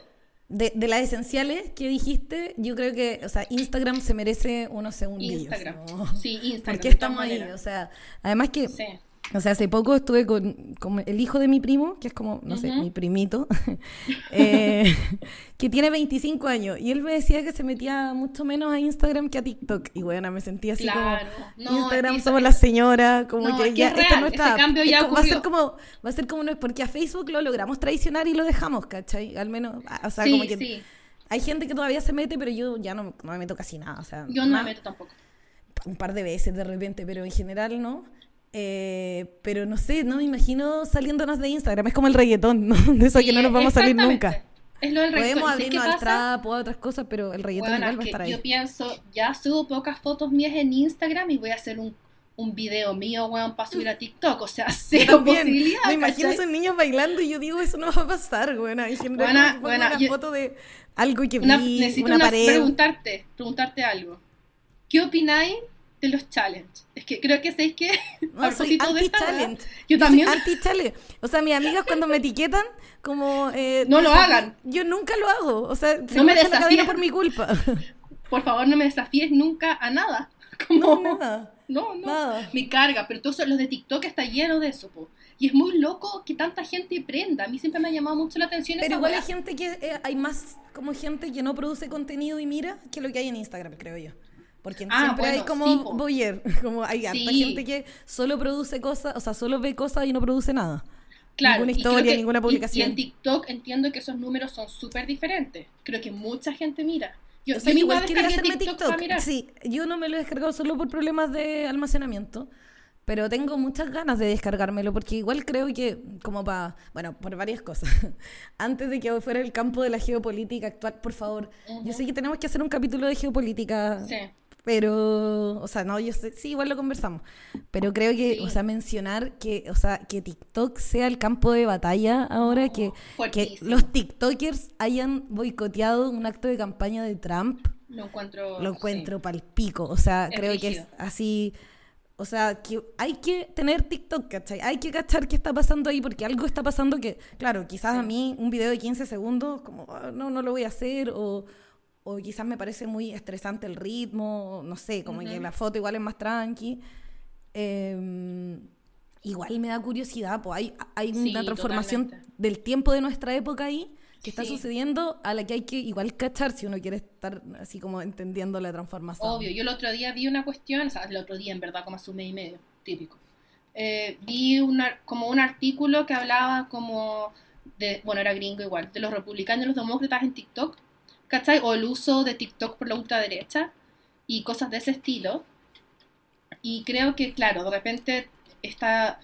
S2: de, de, las esenciales que dijiste, yo creo que, o sea, Instagram se merece unos segundos.
S1: Instagram. Sí, Instagram.
S2: Porque estamos ahí, o sea, además que o sea, hace poco estuve con, el hijo de mi primo, que es como, no sé, mi primito, <laughs> eh, que tiene 25 años. Y él me decía que se metía mucho menos a Instagram que a TikTok. Y bueno, me sentía así como, Instagram somos la señora, como que ya, esto no está.
S1: cambio ya
S2: va a ser como, va a ser como no es, porque a Facebook lo logramos traicionar y lo dejamos, ¿cachai? Al menos, o sea, como que... Hay gente que todavía se mete, pero yo ya no, me meto casi nada. O sea,
S1: yo no me meto tampoco.
S2: Un par de veces de repente, pero en general no. Eh, pero no sé, no me imagino saliéndonos de Instagram. Es como el reggaetón, ¿no? <laughs> De eso que no nos vamos a salir nunca.
S1: Es lo del
S2: Podemos abrirnos al trap o a otras cosas, pero el reggaetón igual va a estar ahí.
S1: Yo pienso, ya subo pocas fotos mías en Instagram y voy a hacer un, un video mío, weón, para subir a TikTok. O sea, <laughs> cero posibilidad.
S2: Me imagino a esos niños bailando y yo digo, eso no va a pasar, weón. Hay gente buena, una foto de algo que vi, una, necesito una, pared.
S1: preguntarte, preguntarte algo. ¿Qué opináis de los challenges. Es que creo que sé que <laughs>
S2: no, soy anti-challenge.
S1: Yo también.
S2: Anti-challenge. O sea, mis amigas cuando me etiquetan, como. Eh,
S1: no lo hagan.
S2: Yo nunca lo hago. O sea,
S1: no me desafíes
S2: por mi culpa. <laughs>
S1: Por favor, no me desafíes nunca a nada. <laughs> Como,
S2: no, nada.
S1: No, no. Nada. Me carga. Pero todos los de TikTok está lleno de eso, po. Y es muy loco que tanta gente prenda. A mí siempre me ha llamado mucho la atención
S2: Pero igual hay gente que. Eh, hay más como gente que no produce contenido y mira que lo que hay en Instagram, creo yo. Porque ah, siempre hay como sí, boyer, <laughs> como hay gente que solo produce cosas, o sea, solo ve cosas y no produce nada. Claro, ninguna historia, ninguna publicación.
S1: Y, en TikTok entiendo que esos números son súper diferentes. Creo que mucha gente mira.
S2: Yo, o sea, igual quería hacerme TikTok. TikTok. Sí, yo no me lo he descargado solo por problemas de almacenamiento. Pero tengo muchas ganas de descargármelo porque igual creo que, como para, bueno, por varias cosas. <laughs> Antes de que fuera el campo de la geopolítica actual, por favor, yo sé que tenemos que hacer un capítulo de geopolítica
S1: sí.
S2: Pero, o sea, no, yo sé, sí, igual lo conversamos. Pero creo que, o sea, mencionar que, o sea, que TikTok sea el campo de batalla ahora, que, que, los TikTokers hayan boicoteado un acto de campaña de Trump.
S1: Lo encuentro.
S2: Lo encuentro pal pico. O sea, creo que es así. O sea, que hay que tener TikTok, ¿cachai? Hay que cachar qué está pasando ahí, porque algo está pasando que, claro, quizás a mí un video de 15 segundos, como, ah, no, no lo voy a hacer, o o quizás me parece muy estresante el ritmo, no sé, como que la foto igual es más tranqui. Em, igual me da curiosidad, pues hay, hay una transformación del tiempo de nuestra época ahí que está sucediendo a la que hay que igual cachar si uno quiere estar así como entendiendo la transformación.
S1: Obvio, yo el otro día vi una cuestión, o sea, el otro día en verdad como hace un mes y medio, típico. Eh, vi una, como un artículo que hablaba como de, bueno, era gringo igual, de los republicanos y los demócratas en TikTok, ¿cachai? O el uso de TikTok por la ultraderecha y cosas de ese estilo. Y creo que, claro, de repente está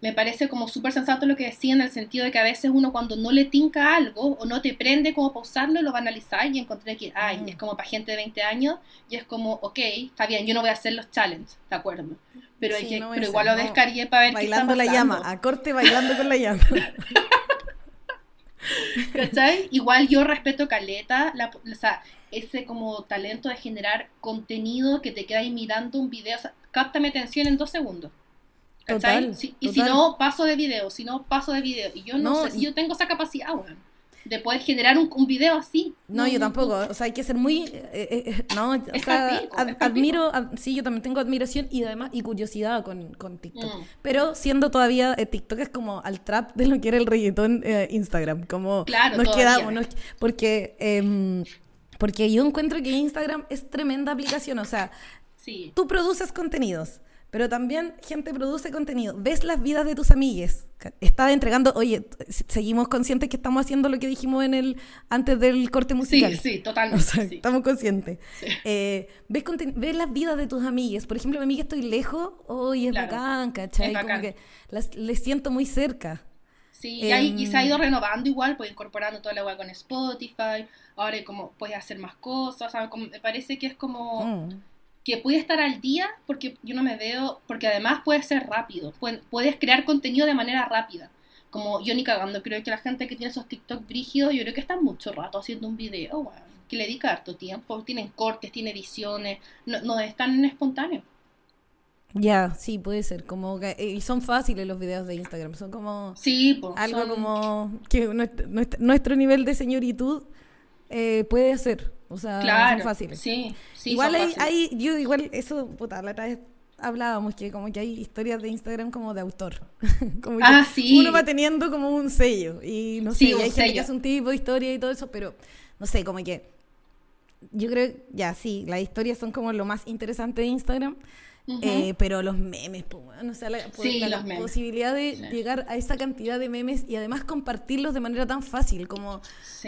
S1: me parece como súper sensato lo que decía en el sentido de que a veces uno cuando no le tinca algo o no te prende como pausarlo, lo va a analizar y encontré que, ay, es como para gente de 20 años y es como, ok, está bien, yo no voy a hacer los challenges, ¿de acuerdo? Pero, hay que, pero igual lo descargué para ver
S2: bailando qué está pasando. la llama, a corte bailando con la llama. <laughs>
S1: ¿Cachai? Igual yo respeto Caleta, la, o sea, ese como talento de generar contenido que te queda ahí mirando un video, o sea, capta mi atención en dos segundos y si no, paso de video, si no, paso de video. Y yo no, sé si yo tengo esa capacidad, de poder generar un, un, video así.
S2: No, yo tampoco. O sea, hay que ser muy. Eh, eh, eh, no, o sea, admiro. sí, yo también tengo admiración y además y curiosidad con, con TikTok. Mm. Pero siendo todavía. TikTok es como al trap de lo que era el reggaetón Instagram. Como
S1: claro,
S2: nos quedamos. porque. Em, porque yo encuentro que Instagram es tremenda aplicación. O sea,
S1: sí.
S2: tú produces contenidos pero también gente produce contenido. Ves las vidas de tus amigues. Estás entregando, oye, seguimos conscientes que estamos haciendo lo que dijimos en el antes del corte musical.
S1: Sí, <laughs> sí, totalmente.
S2: Estamos conscientes. Eh, ves, ves, las vidas de tus amigues. Por ejemplo, mi amiga estoy lejos, hoy es bacán, ¿cachai? Como que las, les siento muy cerca.
S1: Sí, y, se ha ido em, renovando igual, pues incorporando toda la web con Spotify, ahora como puedes hacer más cosas, me parece que es como... Mm que puede estar al día porque yo no me veo, porque además puede ser rápido, puedes crear contenido de manera rápida. Como yo ni cagando, creo que la gente que tiene esos TikTok brígidos, yo creo que están mucho rato haciendo un video, que le dedica harto tiempo, tienen cortes, tienen ediciones, no, no es tan espontáneo.
S2: Ya, sí, puede ser. Como que, eh, y son fáciles los videos de Instagram. Son como.
S1: Sí,
S2: algo como que nuestro, nuestro, nivel de señoritud eh, puede ser. O sea, son fáciles.
S1: Sí, sí
S2: igual hay, hay, yo igual, eso, puta, la otra vez hablábamos que como que hay historias de Instagram como de autor. <laughs> como que
S1: ah, sí.
S2: Uno va teniendo como un sello. Y no sé, hay gente que hace un tipo de historia y todo eso, pero no sé, como que yo creo, ya sí, las historias son como lo más interesante de Instagram. Eh, pero los memes, pues, o sea, la, posibilidad de llegar a esa cantidad de memes y además compartirlos de manera tan fácil, como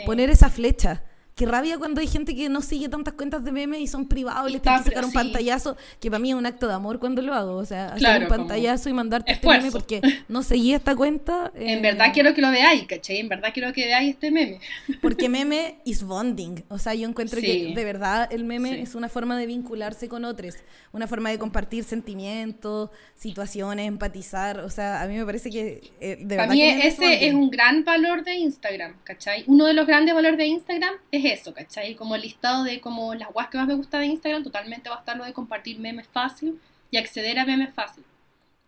S2: poner esa flecha. Qué rabia cuando hay gente que no sigue tantas cuentas de memes y son privados y, les tienen que sacar un pantallazo, que para mí es un acto de amor cuando lo hago. O sea, hacer un pantallazo y mandarte este meme porque no seguí esta cuenta.
S1: En verdad eh, quiero que lo veáis, ¿cachai? En verdad quiero que veáis este meme.
S2: Porque <laughs> meme is bonding. O sea, yo encuentro que de verdad el meme es una forma de vincularse con otros, una forma de compartir sentimientos, situaciones, empatizar. O sea, a mí me parece que
S1: eh, de para mí ese es un gran valor de Instagram, ¿cachai? Uno de los grandes valores de Instagram es eso, ¿cachai? Como el listado de como las guas que más me gusta de Instagram, totalmente va a estar lo de compartir memes fácil y acceder a memes fácil.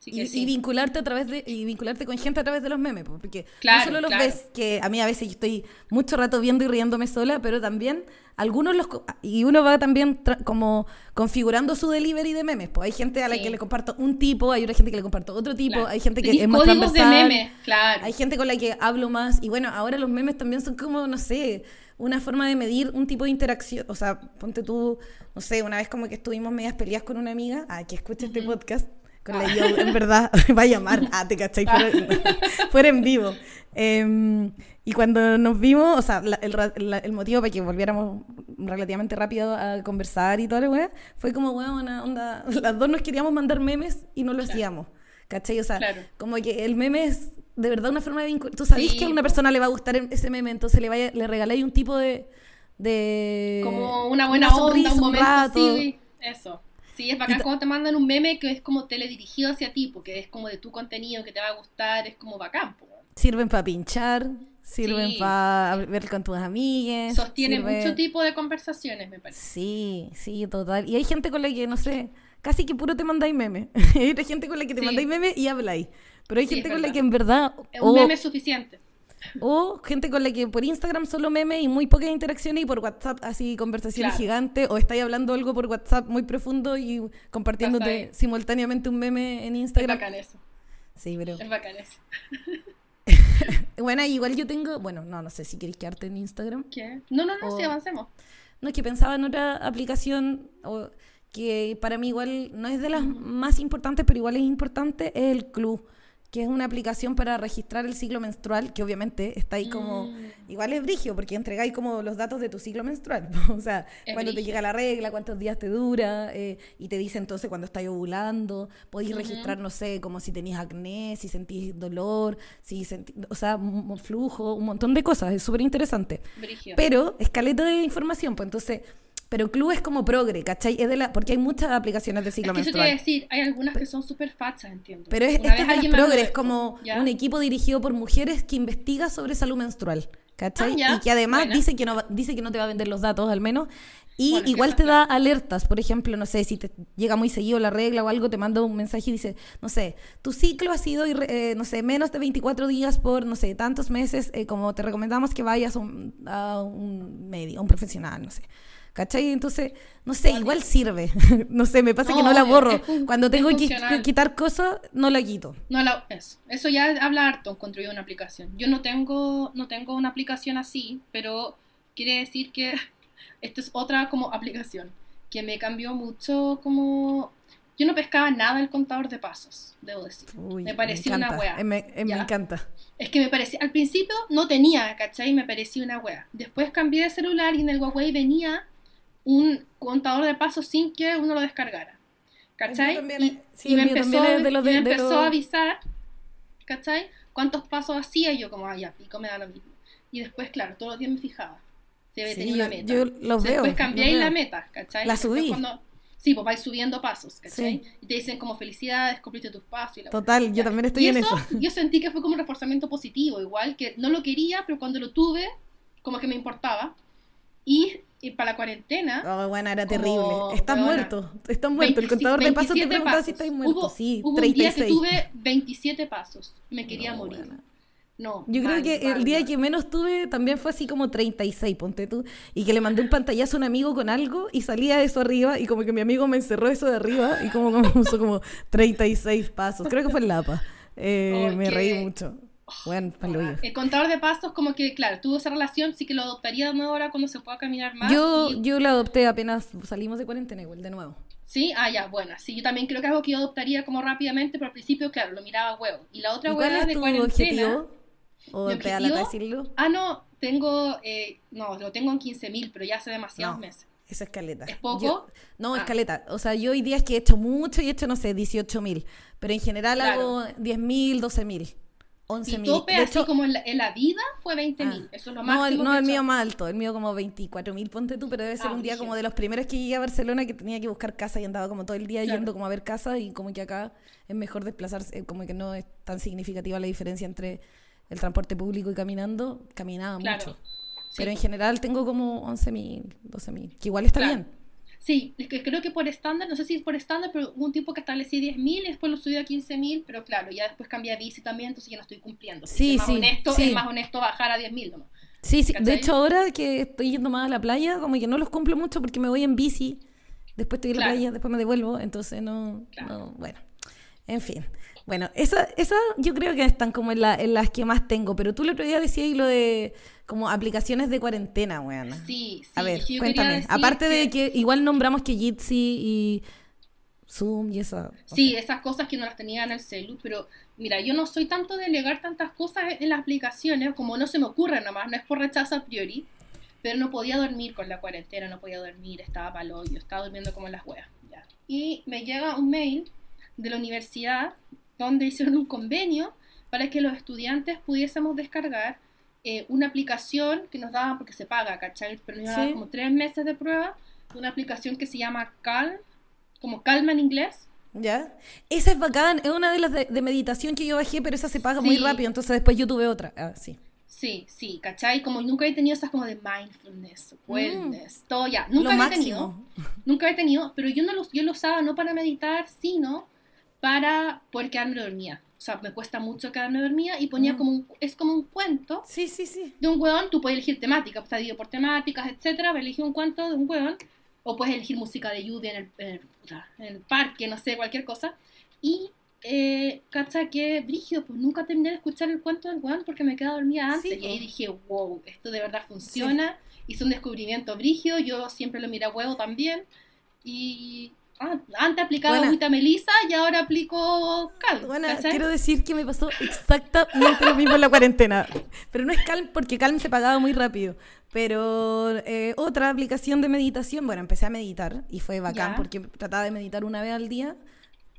S2: Y, vincularte a través de y vincularte con gente a través de los memes porque no solo los ves que a mí a veces yo estoy mucho rato viendo y riéndome sola pero también algunos los y uno va también como configurando su delivery de memes pues hay gente a la que le comparto un tipo hay otra gente que le comparto otro tipo hay gente que es más transversal de memes,
S1: claro.
S2: hay gente con la que hablo más y bueno ahora los memes también son como no sé una forma de medir un tipo de interacción. O sea, ponte tú, no sé, una vez como que estuvimos medias peleas con una amiga, a que escuche este podcast, con la yo, en verdad, <laughs> va a llamar, ah, te cachai, <laughs> fuera, en vivo. Em, y cuando nos vimos, o sea, el, el, motivo para que volviéramos relativamente rápido a conversar y toda la weá, fue como, weá, una onda, <laughs> las dos nos queríamos mandar memes y no lo hacíamos. ¿Cachai? O sea, como que el meme es de verdad una forma de vincular. Tú sabes que a una persona le va a gustar ese meme, entonces le, vaya, le regaláis un tipo de, de.
S1: Como una buena onda, un momento. Sí, eso. Sí, es bacán cuando te mandan un meme que es como teledirigido hacia ti, porque es como de tu contenido que te va a gustar, es como bacán.
S2: Sirven para pinchar, sirven para ver con tus amigas.
S1: Sostienen mucho tipo de conversaciones, me parece.
S2: Sí, sí, total. Y hay gente con la que, no sé, casi que puro te mandáis meme. <laughs> hay gente con la que te mandáis meme y habláis. Pero hay gente con la que en verdad...
S1: Un meme es suficiente.
S2: o gente con la que por Instagram solo meme y muy pocas interacciones y por WhatsApp así conversaciones gigantes o estáis hablando algo por WhatsApp muy profundo y compartiéndote simultáneamente un meme en Instagram.
S1: Es bacán eso.
S2: Sí, pero...
S1: Es bacán eso. <laughs>
S2: bueno, igual yo tengo, bueno, no, no sé si queréis quedarte en Instagram.
S1: ¿Qué? No, no, no, sí, avancemos.
S2: No, es que pensaba en otra aplicación o, que para mí igual no es de las más importantes, pero igual es importante, es el club que es una aplicación para registrar el ciclo menstrual, que obviamente está ahí como, mm. igual es brigio, porque entregáis como los datos de tu ciclo menstrual, <laughs> o sea, cuando te llega la regla, cuántos días te dura, eh, y te dice entonces cuando estás ovulando, podéis registrar, no sé, como si tenéis acné, si sentís dolor, si sentís, o sea, un flujo, un montón de cosas, es súper interesante. Pero, escaleta de información, pues entonces pero Club es como progre, ¿cachai? Es de la, porque hay muchas aplicaciones de ciclo
S1: es que
S2: menstrual.
S1: Eso decir, hay algunas que son súper fachas, entiendo.
S2: Pero es, esta es de progre, es como un equipo dirigido por mujeres que investiga sobre salud menstrual, ¿cachai? Ah, y que además dice, que no, dice que no te va a vender los datos, al menos. Y igual te da alertas, por ejemplo, no sé, si te llega muy seguido la regla o algo, te manda un mensaje y dice, no sé, tu ciclo ha sido, eh, no sé, menos de 24 días por, no sé, tantos meses, eh, como te recomendamos que vayas a un, a un medio, a un profesional, no sé. ¿Cachai? Entonces, no sé, igual sirve. <laughs> no sé, me pasa que no la borro. Cuando tengo que quitar cosas, no la quito.
S1: No la, eso. eso ya habla harto construir una aplicación. Yo no tengo, no tengo una aplicación así, pero quiere decir que <laughs> esto es otra como aplicación que me cambió mucho como... Yo no pescaba nada el contador de pasos, debo decir. me parecía una wea.
S2: Me, me encanta.
S1: Es que me parecía, al principio no tenía, ¿cachai? Me parecía una wea. Después cambié de celular y en el Huawei venía un contador de pasos sin que uno lo descargara. ¿Cachai? y, me empezó, a avisar, ¿cachai? ¿Cuántos pasos hacía? yo como, ah, ya, pico, me da lo mismo. Y después, claro, todos los días me fijaba. Si había tenido una meta.
S2: Yo los veo.
S1: Después cambié la meta, ¿cachai?
S2: La subí.
S1: sí, pues vais subiendo pasos, ¿cachai? Y te dicen como felicidades, cumpliste tus pasos. Y la
S2: Total, yo también estoy en eso.
S1: Yo sentí que fue como un reforzamiento positivo, igual que no lo quería, pero cuando lo tuve, como que me importaba. Y y para la cuarentena.
S2: Oh, bueno, era terrible. Estás muerto. Estás muerto. el contador de pasos te preguntaba si estás muerto.
S1: Hubo,
S2: sí,
S1: hubo 36. un día que tuve 27 pasos. Me quería morir. No.
S2: Yo creo que el día que menos tuve también fue así como 36, ponte tú. Y que le mandé un pantallazo a un amigo con algo y salía eso arriba y como que mi amigo me encerró eso de arriba y como me puso como 36 pasos. Creo que fue el Lapa. Eh, me reí mucho. Bueno,
S1: El contador de pasos, como que, claro, tuvo esa relación, sí que lo adoptaría de nuevo ahora cuando se pueda caminar más.
S2: Yo, yo lo adopté apenas salimos de cuarentena igual, de nuevo.
S1: Sí, ah, ya, bueno, sí, yo también creo que es algo que yo adoptaría como rápidamente, pero al principio, claro, lo miraba huevo. Y la otra hueá de cuarentena. Objetivo?
S2: ¿O a decirlo?
S1: Ah, no, tengo, eh, no, lo tengo en 15.000, pero ya hace demasiados meses.
S2: Esa escaleta.
S1: ¿Es poco?
S2: no, ah. escaleta. O sea, yo hoy día es que he hecho mucho y he hecho, no sé, 18.000. Pero en general hago 10.000, 12.000. 11
S1: mil. tope así como en la, vida fue 20 mil. Ah. Eso es lo máximo.
S2: No, el, no, el mío más alto. El mío como 24 mil, ponte tú, pero debe ser ah, un día como de los primeros que llegué a Barcelona que tenía que buscar casa y andaba como todo el día yendo como a ver casa y como que acá es mejor desplazarse, como que no es tan significativa la diferencia entre el transporte público y caminando. Caminaba mucho. Pero en general tengo como 11 mil, 12 mil, que igual está bien.
S1: Sí, es que creo que por estándar, no sé si es por estándar, pero hubo un tiempo que establecí 10.000 y después lo subí a 15.000, pero claro, ya después cambié a bici también, entonces ya no estoy cumpliendo.
S2: Sí,
S1: es
S2: sí,
S1: honesto,
S2: sí.
S1: Es más honesto bajar a 10.000 nomás.
S2: Sí, sí. De hecho, ahora que estoy yendo más a la playa, como que no los cumplo mucho porque me voy en bici, después estoy en la playa, después me devuelvo, entonces no, no bueno, en fin. Bueno, esa, esa yo creo que están como en, la, en las que más tengo, pero tú el otro día decías lo de como aplicaciones de cuarentena, weón.
S1: Sí, sí.
S2: A ver, cuéntame. Aparte de que igual nombramos que Jitsi y Zoom y eso.
S1: Sí, esas cosas que no las tenía en el celu, pero mira, yo no soy tanto de delegar tantas cosas en las aplicaciones, como no se me ocurre nomás, no es por rechazo a priori, pero no podía dormir con la cuarentena, no podía dormir, estaba palo, yo estaba durmiendo como en las huevas. Y me llega un mail de la universidad donde hicieron un convenio para que los estudiantes pudiésemos descargar eh, una aplicación que nos daba, porque se paga, ¿cachai? Pero nos daba como tres meses de prueba, una aplicación que se llama Calm, como calma en inglés.
S2: ¿Ya? Esa es bacán, es una de las de, meditación que yo bajé, pero esa se paga muy rápido, entonces después yo tuve otra. Ah, sí.
S1: Sí, sí, ¿cachai? Como nunca he tenido esas como de mindfulness, mm. wellness, todo ya. Nunca he tenido. Nunca he tenido, pero yo no lo, yo lo usaba no para meditar, sino para poder quedarme dormida. O sea, me cuesta mucho quedarme dormida y ponía
S2: Mm.
S1: como un, es como un cuento
S2: Sí, sí, sí.
S1: de un hueón, tú puedes elegir temática, está dividido por temáticas, etcétera, pero elegir un cuento de un hueón, o puedes elegir música de lluvia en el, en el- en el parque, no sé, cualquier cosa, y eh, cacha que, brígido, pues nunca terminé de escuchar el cuento del hueón porque me quedaba dormida antes,
S2: Sí,
S1: y ahí dije, wow, esto de verdad funciona, hice un descubrimiento brígido, yo siempre lo miré a huevo también, y... ah, antes aplicaba
S2: Buena.
S1: agüita melisa y ahora aplico cal,
S2: Bueno,
S1: ¿cachai?
S2: quiero decir que me pasó exactamente lo mismo en la cuarentena. Pero no es Calm porque Calm se pagaba muy rápido. Pero eh, otra aplicación de meditación, bueno, empecé a meditar y fue bacán porque trataba de meditar una vez al día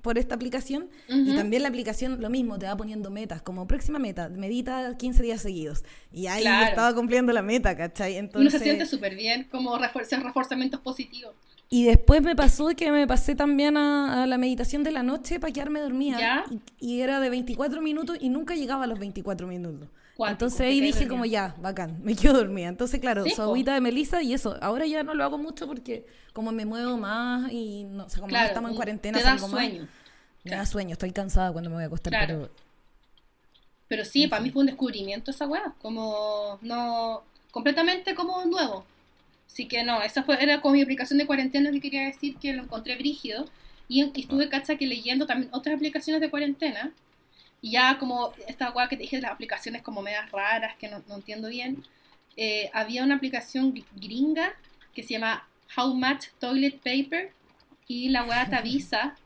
S2: por esta aplicación. Y también la aplicación lo mismo, te va poniendo metas, como próxima meta, medita 15 días seguidos. Y ahí
S1: Claro.
S2: estaba cumpliendo la meta, ¿cachai?
S1: Uno
S2: Entonces,
S1: se siente súper bien, como refuer- reforzamientos positivos.
S2: Y después me pasó que me pasé también a, a la meditación de la noche para quedarme dormida.
S1: ¿Ya?
S2: Y, y era de 24 minutos y nunca llegaba a los 24 minutos. Entonces ahí dije
S1: dormida.
S2: como ya, bacán, me quedo dormida. Entonces claro,
S1: Sí,
S2: su agüita de melisa y eso. Ahora ya no lo hago mucho porque como me muevo más y no, o sea, como
S1: Claro,
S2: estamos en cuarentena,
S1: te da
S2: salgo más,
S1: sueño.
S2: Me da sueño, estoy cansada cuando me voy a acostar,
S1: Claro.
S2: pero
S1: Pero sí, para mí fue un descubrimiento esa weá, como no completamente como nuevo. Así que no, esa fue, era como mi aplicación de cuarentena que quería decir que lo encontré brígido. Y, y estuve, cacha, que leyendo también otras aplicaciones de cuarentena. Y ya como esta weá que te dije las aplicaciones como medias raras, que no, no entiendo bien. eh, había una aplicación gr- gringa que se llama How Much Toilet Paper. Y la weá te avisa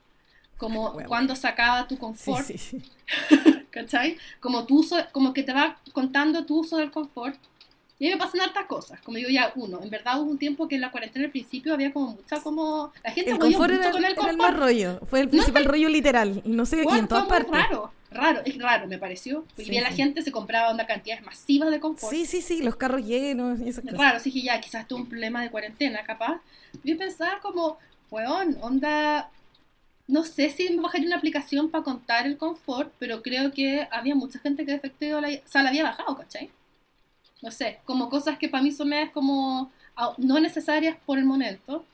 S1: como <laughs> cuando sacaba tu
S2: sí,
S1: confort.
S2: sí, sí. <laughs>
S1: ¿cachai? Como tu uso, como que te va contando tu uso del confort. Y a mí me pasan hartas cosas, como digo ya, uno, en verdad hubo un tiempo que en la cuarentena al principio había como mucha como, la gente
S2: El confort
S1: mucho
S2: era,
S1: con el
S2: era el
S1: confort.
S2: más rollo, fue el principal rollo literal, no sé, y
S1: Bueno,
S2: en todas partes.
S1: raro, raro, es raro me pareció, porque
S2: Sí,
S1: vi a la
S2: sí.
S1: gente se compraba una cantidades masivas de confort.
S2: Sí, sí, sí, los carros llenos y esas cosas.
S1: Raro, así que ya, quizás es un problema de cuarentena, capaz. Yo pensaba como, weón, onda, no sé si me bajaría una aplicación para contar el confort, pero creo que había mucha gente que la, o sea, la había bajado, ¿cachai? No sé, como cosas que para mí son medias como ah, no necesarias por el momento,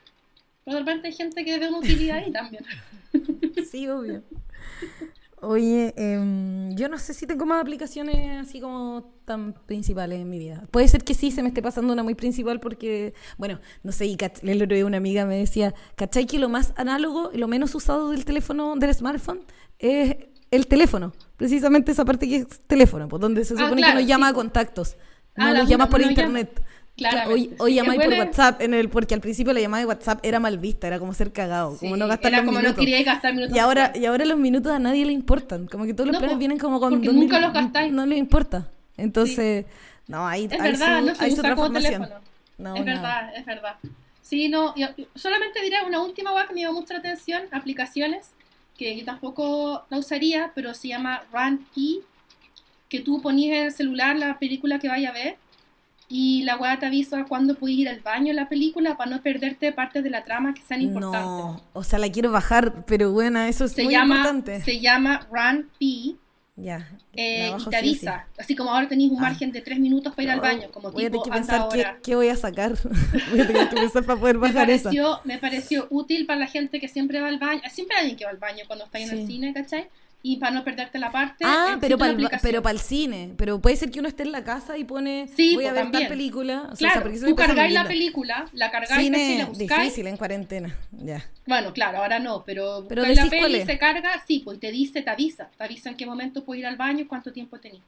S1: pero de repente hay gente que ve una utilidad ahí también. <laughs>
S2: Sí, obvio. Oye, em, yo no sé si tengo más aplicaciones así como tan principales en mi vida. Puede ser que sí se me esté pasando una muy principal porque, bueno, no sé, y el otro día una amiga me decía, ¿cachai que lo más análogo y lo menos usado del teléfono, del smartphone, es el teléfono? Precisamente esa parte que es teléfono, pues donde se
S1: Ah,
S2: supone
S1: claro,
S2: que nos llama
S1: sí,
S2: a contactos.
S1: Ah,
S2: No
S1: la
S2: los llamas por internet.
S1: Claramente,
S2: Hoy, hoy
S1: sí,
S2: llamáis por WhatsApp, en el, porque al principio la llamada de WhatsApp era mal vista, era como ser cagado, como
S1: Sí,
S2: no gastar
S1: era
S2: los
S1: como
S2: minutos.
S1: no gastar minutos.
S2: Y ahora, y ahora los minutos a nadie le importan. Como que todos los
S1: No,
S2: planes vienen como con
S1: porque
S2: 2000,
S1: nunca los gastáis.
S2: No les importa. Entonces, no, ahí
S1: Es
S2: hay
S1: verdad,
S2: su,
S1: no se
S2: hay su
S1: usa como teléfono.
S2: No,
S1: es
S2: nada.
S1: verdad, es verdad. Sí, no, yo- solamente diré una última web que me llamó mucho la atención, aplicaciones, que yo tampoco la usaría, pero se llama Run que tú ponías en el celular la película que vaya a ver y la web te avisa cuándo puedes ir al baño en la película para no perderte partes de la trama que sean importantes.
S2: No, o sea, la quiero bajar, pero bueno, eso es
S1: Se
S2: muy
S1: llama,
S2: importante.
S1: se llama Run P
S2: Ya.
S1: eh, y te
S2: sí.
S1: avisa. Así como ahora tenéis un
S2: Ah.
S1: margen de tres minutos para ir al baño, como
S2: voy a
S1: tipo
S2: tener que pensar qué, qué voy a sacar. <laughs> voy a tener que pensar para poder <laughs>
S1: me
S2: bajar esa.
S1: pareció, me pareció útil para la gente que siempre va al baño. Siempre hay alguien que va al baño cuando está en el cine, ¿cachai? Y para no perderte la parte.
S2: Ah, pero para el, pero para el cine. Pero puede ser que uno esté en la casa y pone
S1: Sí,
S2: voy a
S1: pues,
S2: ver
S1: también.
S2: tal película. O sea,
S1: Claro,
S2: porque eso
S1: tú cargáis la película, la cargáis.
S2: Cine
S1: la buscáis.
S2: difícil en cuarentena. Ya.
S1: Bueno, claro, ahora no, pero,
S2: Pero
S1: la peli, se carga, sí, pues te dice, te avisa. Te avisa en qué momento puedes ir al baño y cuánto tiempo tenés.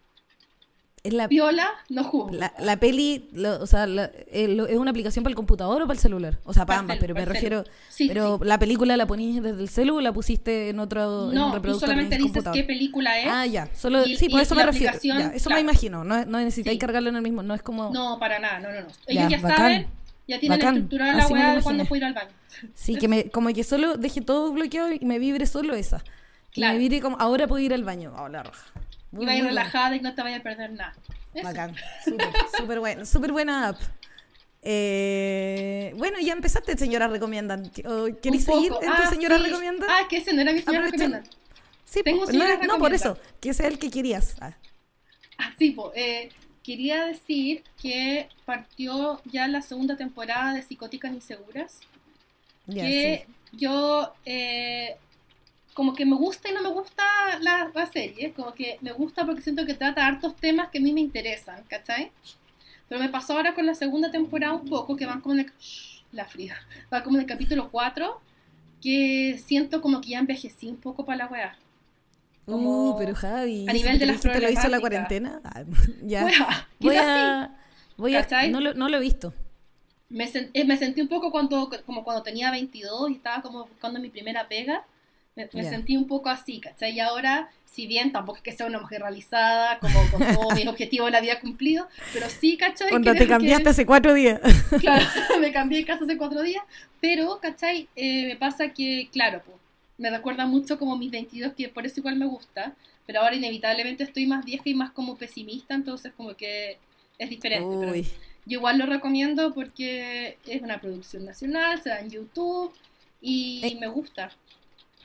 S2: Es la,
S1: Viola, no juzgo.
S2: la, la peli, lo- o sea, la- eh, lo- ¿es una aplicación para el computador o para el celular? O sea, para ambas, pero me refiero...
S1: Sí,
S2: pero la película la ponís desde el celu o la pusiste en otro en un
S1: No, tú
S2: reproductor
S1: solamente
S2: en el
S1: dices
S2: computador?
S1: qué película es.
S2: Ah, ya. Solo,
S1: y-
S2: sí, por
S1: y-
S2: eso
S1: y
S2: me refiero. Ya, eso
S1: claro.
S2: me imagino. No, no necesitáis
S1: Sí.
S2: cargarlo en el mismo. No es como...
S1: No, para nada, no, no, no.
S2: Ya,
S1: Ellos ya
S2: bacán.
S1: saben, ya tienen
S2: Bacán.
S1: estructurada la weá de cuándo puedo ir al baño.
S2: Sí, que me, como que solo deje todo bloqueado y me vibre solo esa. Y
S1: Claro.
S2: me vibre como, ahora puedo ir al baño. Oh, la roja. Muy,
S1: Y va a ir
S2: muy buena.
S1: relajada y no te vaya a perder nada. Eso.
S2: Bacán. <laughs> Súper, súper buena, súper buena app. Eh, bueno, ya empezaste, señora recomiendan. ¿O ¿Queréis seguir en tu
S1: Ah,
S2: señora
S1: sí. Ah, que ese no era mi señora
S2: Aprovecha-
S1: recomienda.
S2: sí,
S1: tengo
S2: po,
S1: un señora
S2: no, no, por eso, que sea el que querías. Ah,
S1: Ah, sí, po, eh, quería decir que partió ya la segunda temporada de Psicóticas Inseguras.
S2: ya,
S1: que
S2: sí.
S1: yo, eh, como que me gusta y no me gusta la, la serie, como que me gusta porque siento que trata hartos temas que a mí me interesan, ¿cachai? Pero me pasó ahora con la segunda temporada un poco, que van como en el, la fría, <laughs> va como en el capítulo 4, que siento como que ya envejecí un poco para la weá.
S2: Uh, pero Javi,
S1: a nivel de las
S2: ¿te lo hizo la cuarentena? Ah, <laughs> ya. <laughs> Voy a, voy a- no, lo, no lo he visto.
S1: Me, sen- eh, me sentí un poco cuando, como cuando tenía 22 y estaba como buscando mi primera pega. Me, me
S2: Ya.
S1: sentí un poco así, ¿cachai? Y ahora, si bien tampoco es que sea una mujer realizada, como con <laughs> todos mis objetivos de la vida cumplidos, pero sí, ¿cachai?
S2: Cuando te
S1: que-
S2: cambiaste hace cuatro días. <laughs>
S1: Claro, <laughs> me cambié de casa hace cuatro días, pero, ¿cachai? Eh, me pasa que, claro, pues, me recuerda mucho como mis 22, que por eso igual me gusta, pero ahora inevitablemente estoy más vieja y más como pesimista, entonces como que es diferente. pero
S2: Uy.
S1: yo igual lo recomiendo porque es una producción nacional, se da en YouTube y
S2: Eh,
S1: me gusta.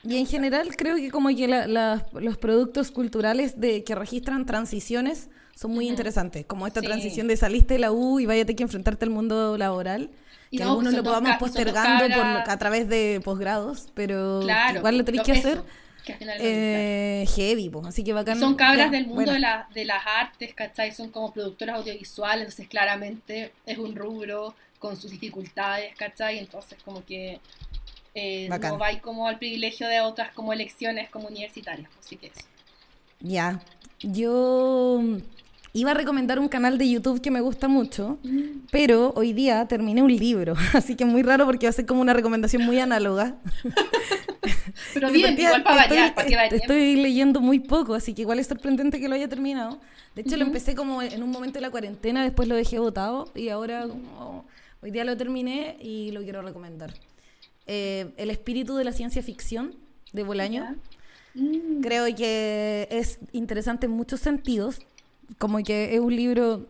S2: Y en general creo que como que la- la- los productos culturales de que registran transiciones son muy
S1: Ujú.
S2: interesantes, como esta
S1: Sí.
S2: transición de saliste de la U y váyate que enfrentarte al mundo laboral,
S1: Y
S2: que
S1: no,
S2: algunos lo podamos postergando por, a través de posgrados, pero
S1: Claro,
S2: igual lo tenéis que hacer
S1: eso, que gusta.
S2: eh, heavy, pues, así que bacán.
S1: son cabras
S2: ya,
S1: del mundo
S2: bueno.
S1: de, la- de las artes, ¿cachai? Son como productoras audiovisuales, entonces claramente es un rubro con sus dificultades, ¿cachai? Entonces como que eh, no va como al privilegio de otras como elecciones como universitarias, así que eso.
S2: Ya, yo mm, iba a recomendar un canal de YouTube que me gusta mucho, pero hoy día terminé un libro, <laughs> así que muy raro porque va a ser como una recomendación muy análoga. <laughs>
S1: Pero <laughs> bien, igual para
S2: estoy-
S1: variar, para que varíe.
S2: Estoy leyendo muy poco, así que igual es sorprendente que lo haya terminado. De hecho, lo
S1: Ujú.
S2: empecé como en un momento de la cuarentena, después lo dejé botado y ahora como, hoy día lo terminé y lo quiero recomendar. Eh, El espíritu de la ciencia ficción de Bolaño.
S1: Mm,
S2: Creo que es interesante en muchos sentidos, como que es un libro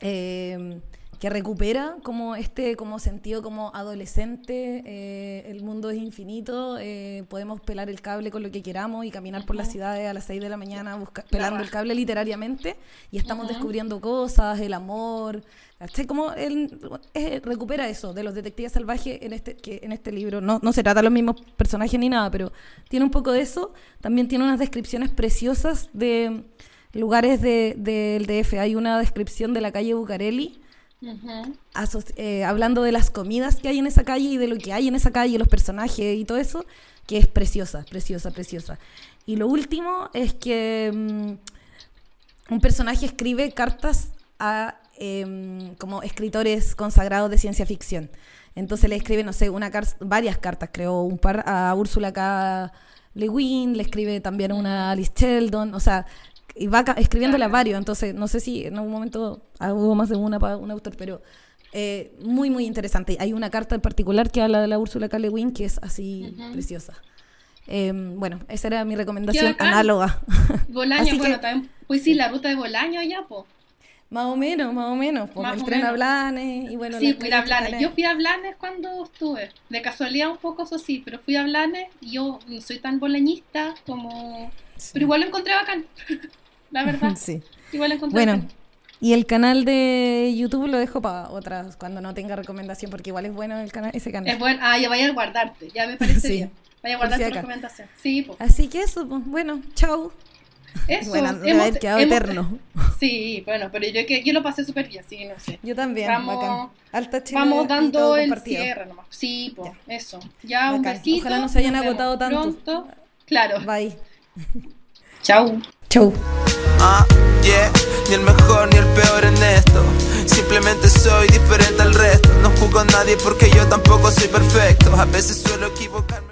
S2: eh, que recupera como este como sentido como adolescente, eh, el mundo es infinito, eh, podemos pelar el cable con lo que queramos y caminar por las ciudades a las 6 de la mañana busca-
S1: La
S2: pelando el cable literariamente y estamos descubriendo cosas, el amor, ¿cachai? Como él eh, recupera eso de los detectives salvajes en este, que en este libro. No, no se trata de los mismos personajes ni nada, pero tiene un poco de eso. También tiene unas descripciones preciosas de lugares de- del DF. Hay una descripción de la calle Bucareli. eh, hablando de las comidas que hay en esa calle y de lo que hay en esa calle, los personajes y todo eso, que es preciosa, preciosa, preciosa. Y lo último es que mm, un personaje escribe cartas a em, como escritores consagrados de ciencia ficción. Entonces le escribe, no sé, una car- varias cartas, creo, un par a Úrsula K. Le Guin, le escribe también una a Alice Sheldon, o sea, y va escribiéndole a varios, entonces no sé si en algún momento ah, hubo más de una para un autor, pero eh, muy, muy interesante. Hay una carta en particular que habla de la Úrsula K. Le Guin que es así
S1: Ujú.
S2: preciosa. Em, bueno, esa era mi recomendación análoga.
S1: Bolaño, <laughs> bueno,
S2: que-
S1: también, pues sí, la ruta de Bolaño allá, pues.
S2: Más o menos, más o menos. Pues
S1: Más
S2: el
S1: o
S2: tren a. Blanes y bueno.
S1: Sí, fui a Blanes. Yo fui a Blanes cuando estuve. De casualidad un poco, eso sí, pero fui a Blanes y yo no soy tan bolañista como...
S2: Sí.
S1: Pero igual lo encontré bacán. <laughs> La verdad,
S2: Sí.
S1: igual lo encontré
S2: Bueno,
S1: bacán.
S2: y el canal de YouTube lo dejo para otras, cuando no tenga recomendación, porque igual es bueno el canal, ese canal.
S1: Es bueno. Ah, ya vaya a guardarte. Ya me parece <laughs>
S2: Sí.
S1: bien. Vaya a guardar tu recomendación. Sí, pues.
S2: Así que eso, pues, bueno, chau.
S1: Eso.
S2: bueno,
S1: hemos-
S2: haber quedado
S1: hemos-
S2: eterno. <laughs>
S1: Sí, bueno, pero yo, que, yo lo pasé súper bien, sí, no sé.
S2: Yo también,
S1: Vamos-
S2: bacán. Alta
S1: Vamos dando el
S2: compartido.
S1: cierre nomás. Sí, pues, eso. Ya un
S2: Bacán.
S1: besito.
S2: Ojalá no se hayan agotado tanto.
S1: Pronto. Claro.
S2: Bye. <laughs>
S1: Chau.
S2: Chau.
S3: Ah, yeah, ni el mejor ni el peor en esto. Simplemente soy diferente al resto. No juzgo a nadie porque yo tampoco soy perfecto. A veces suelo equivocarme.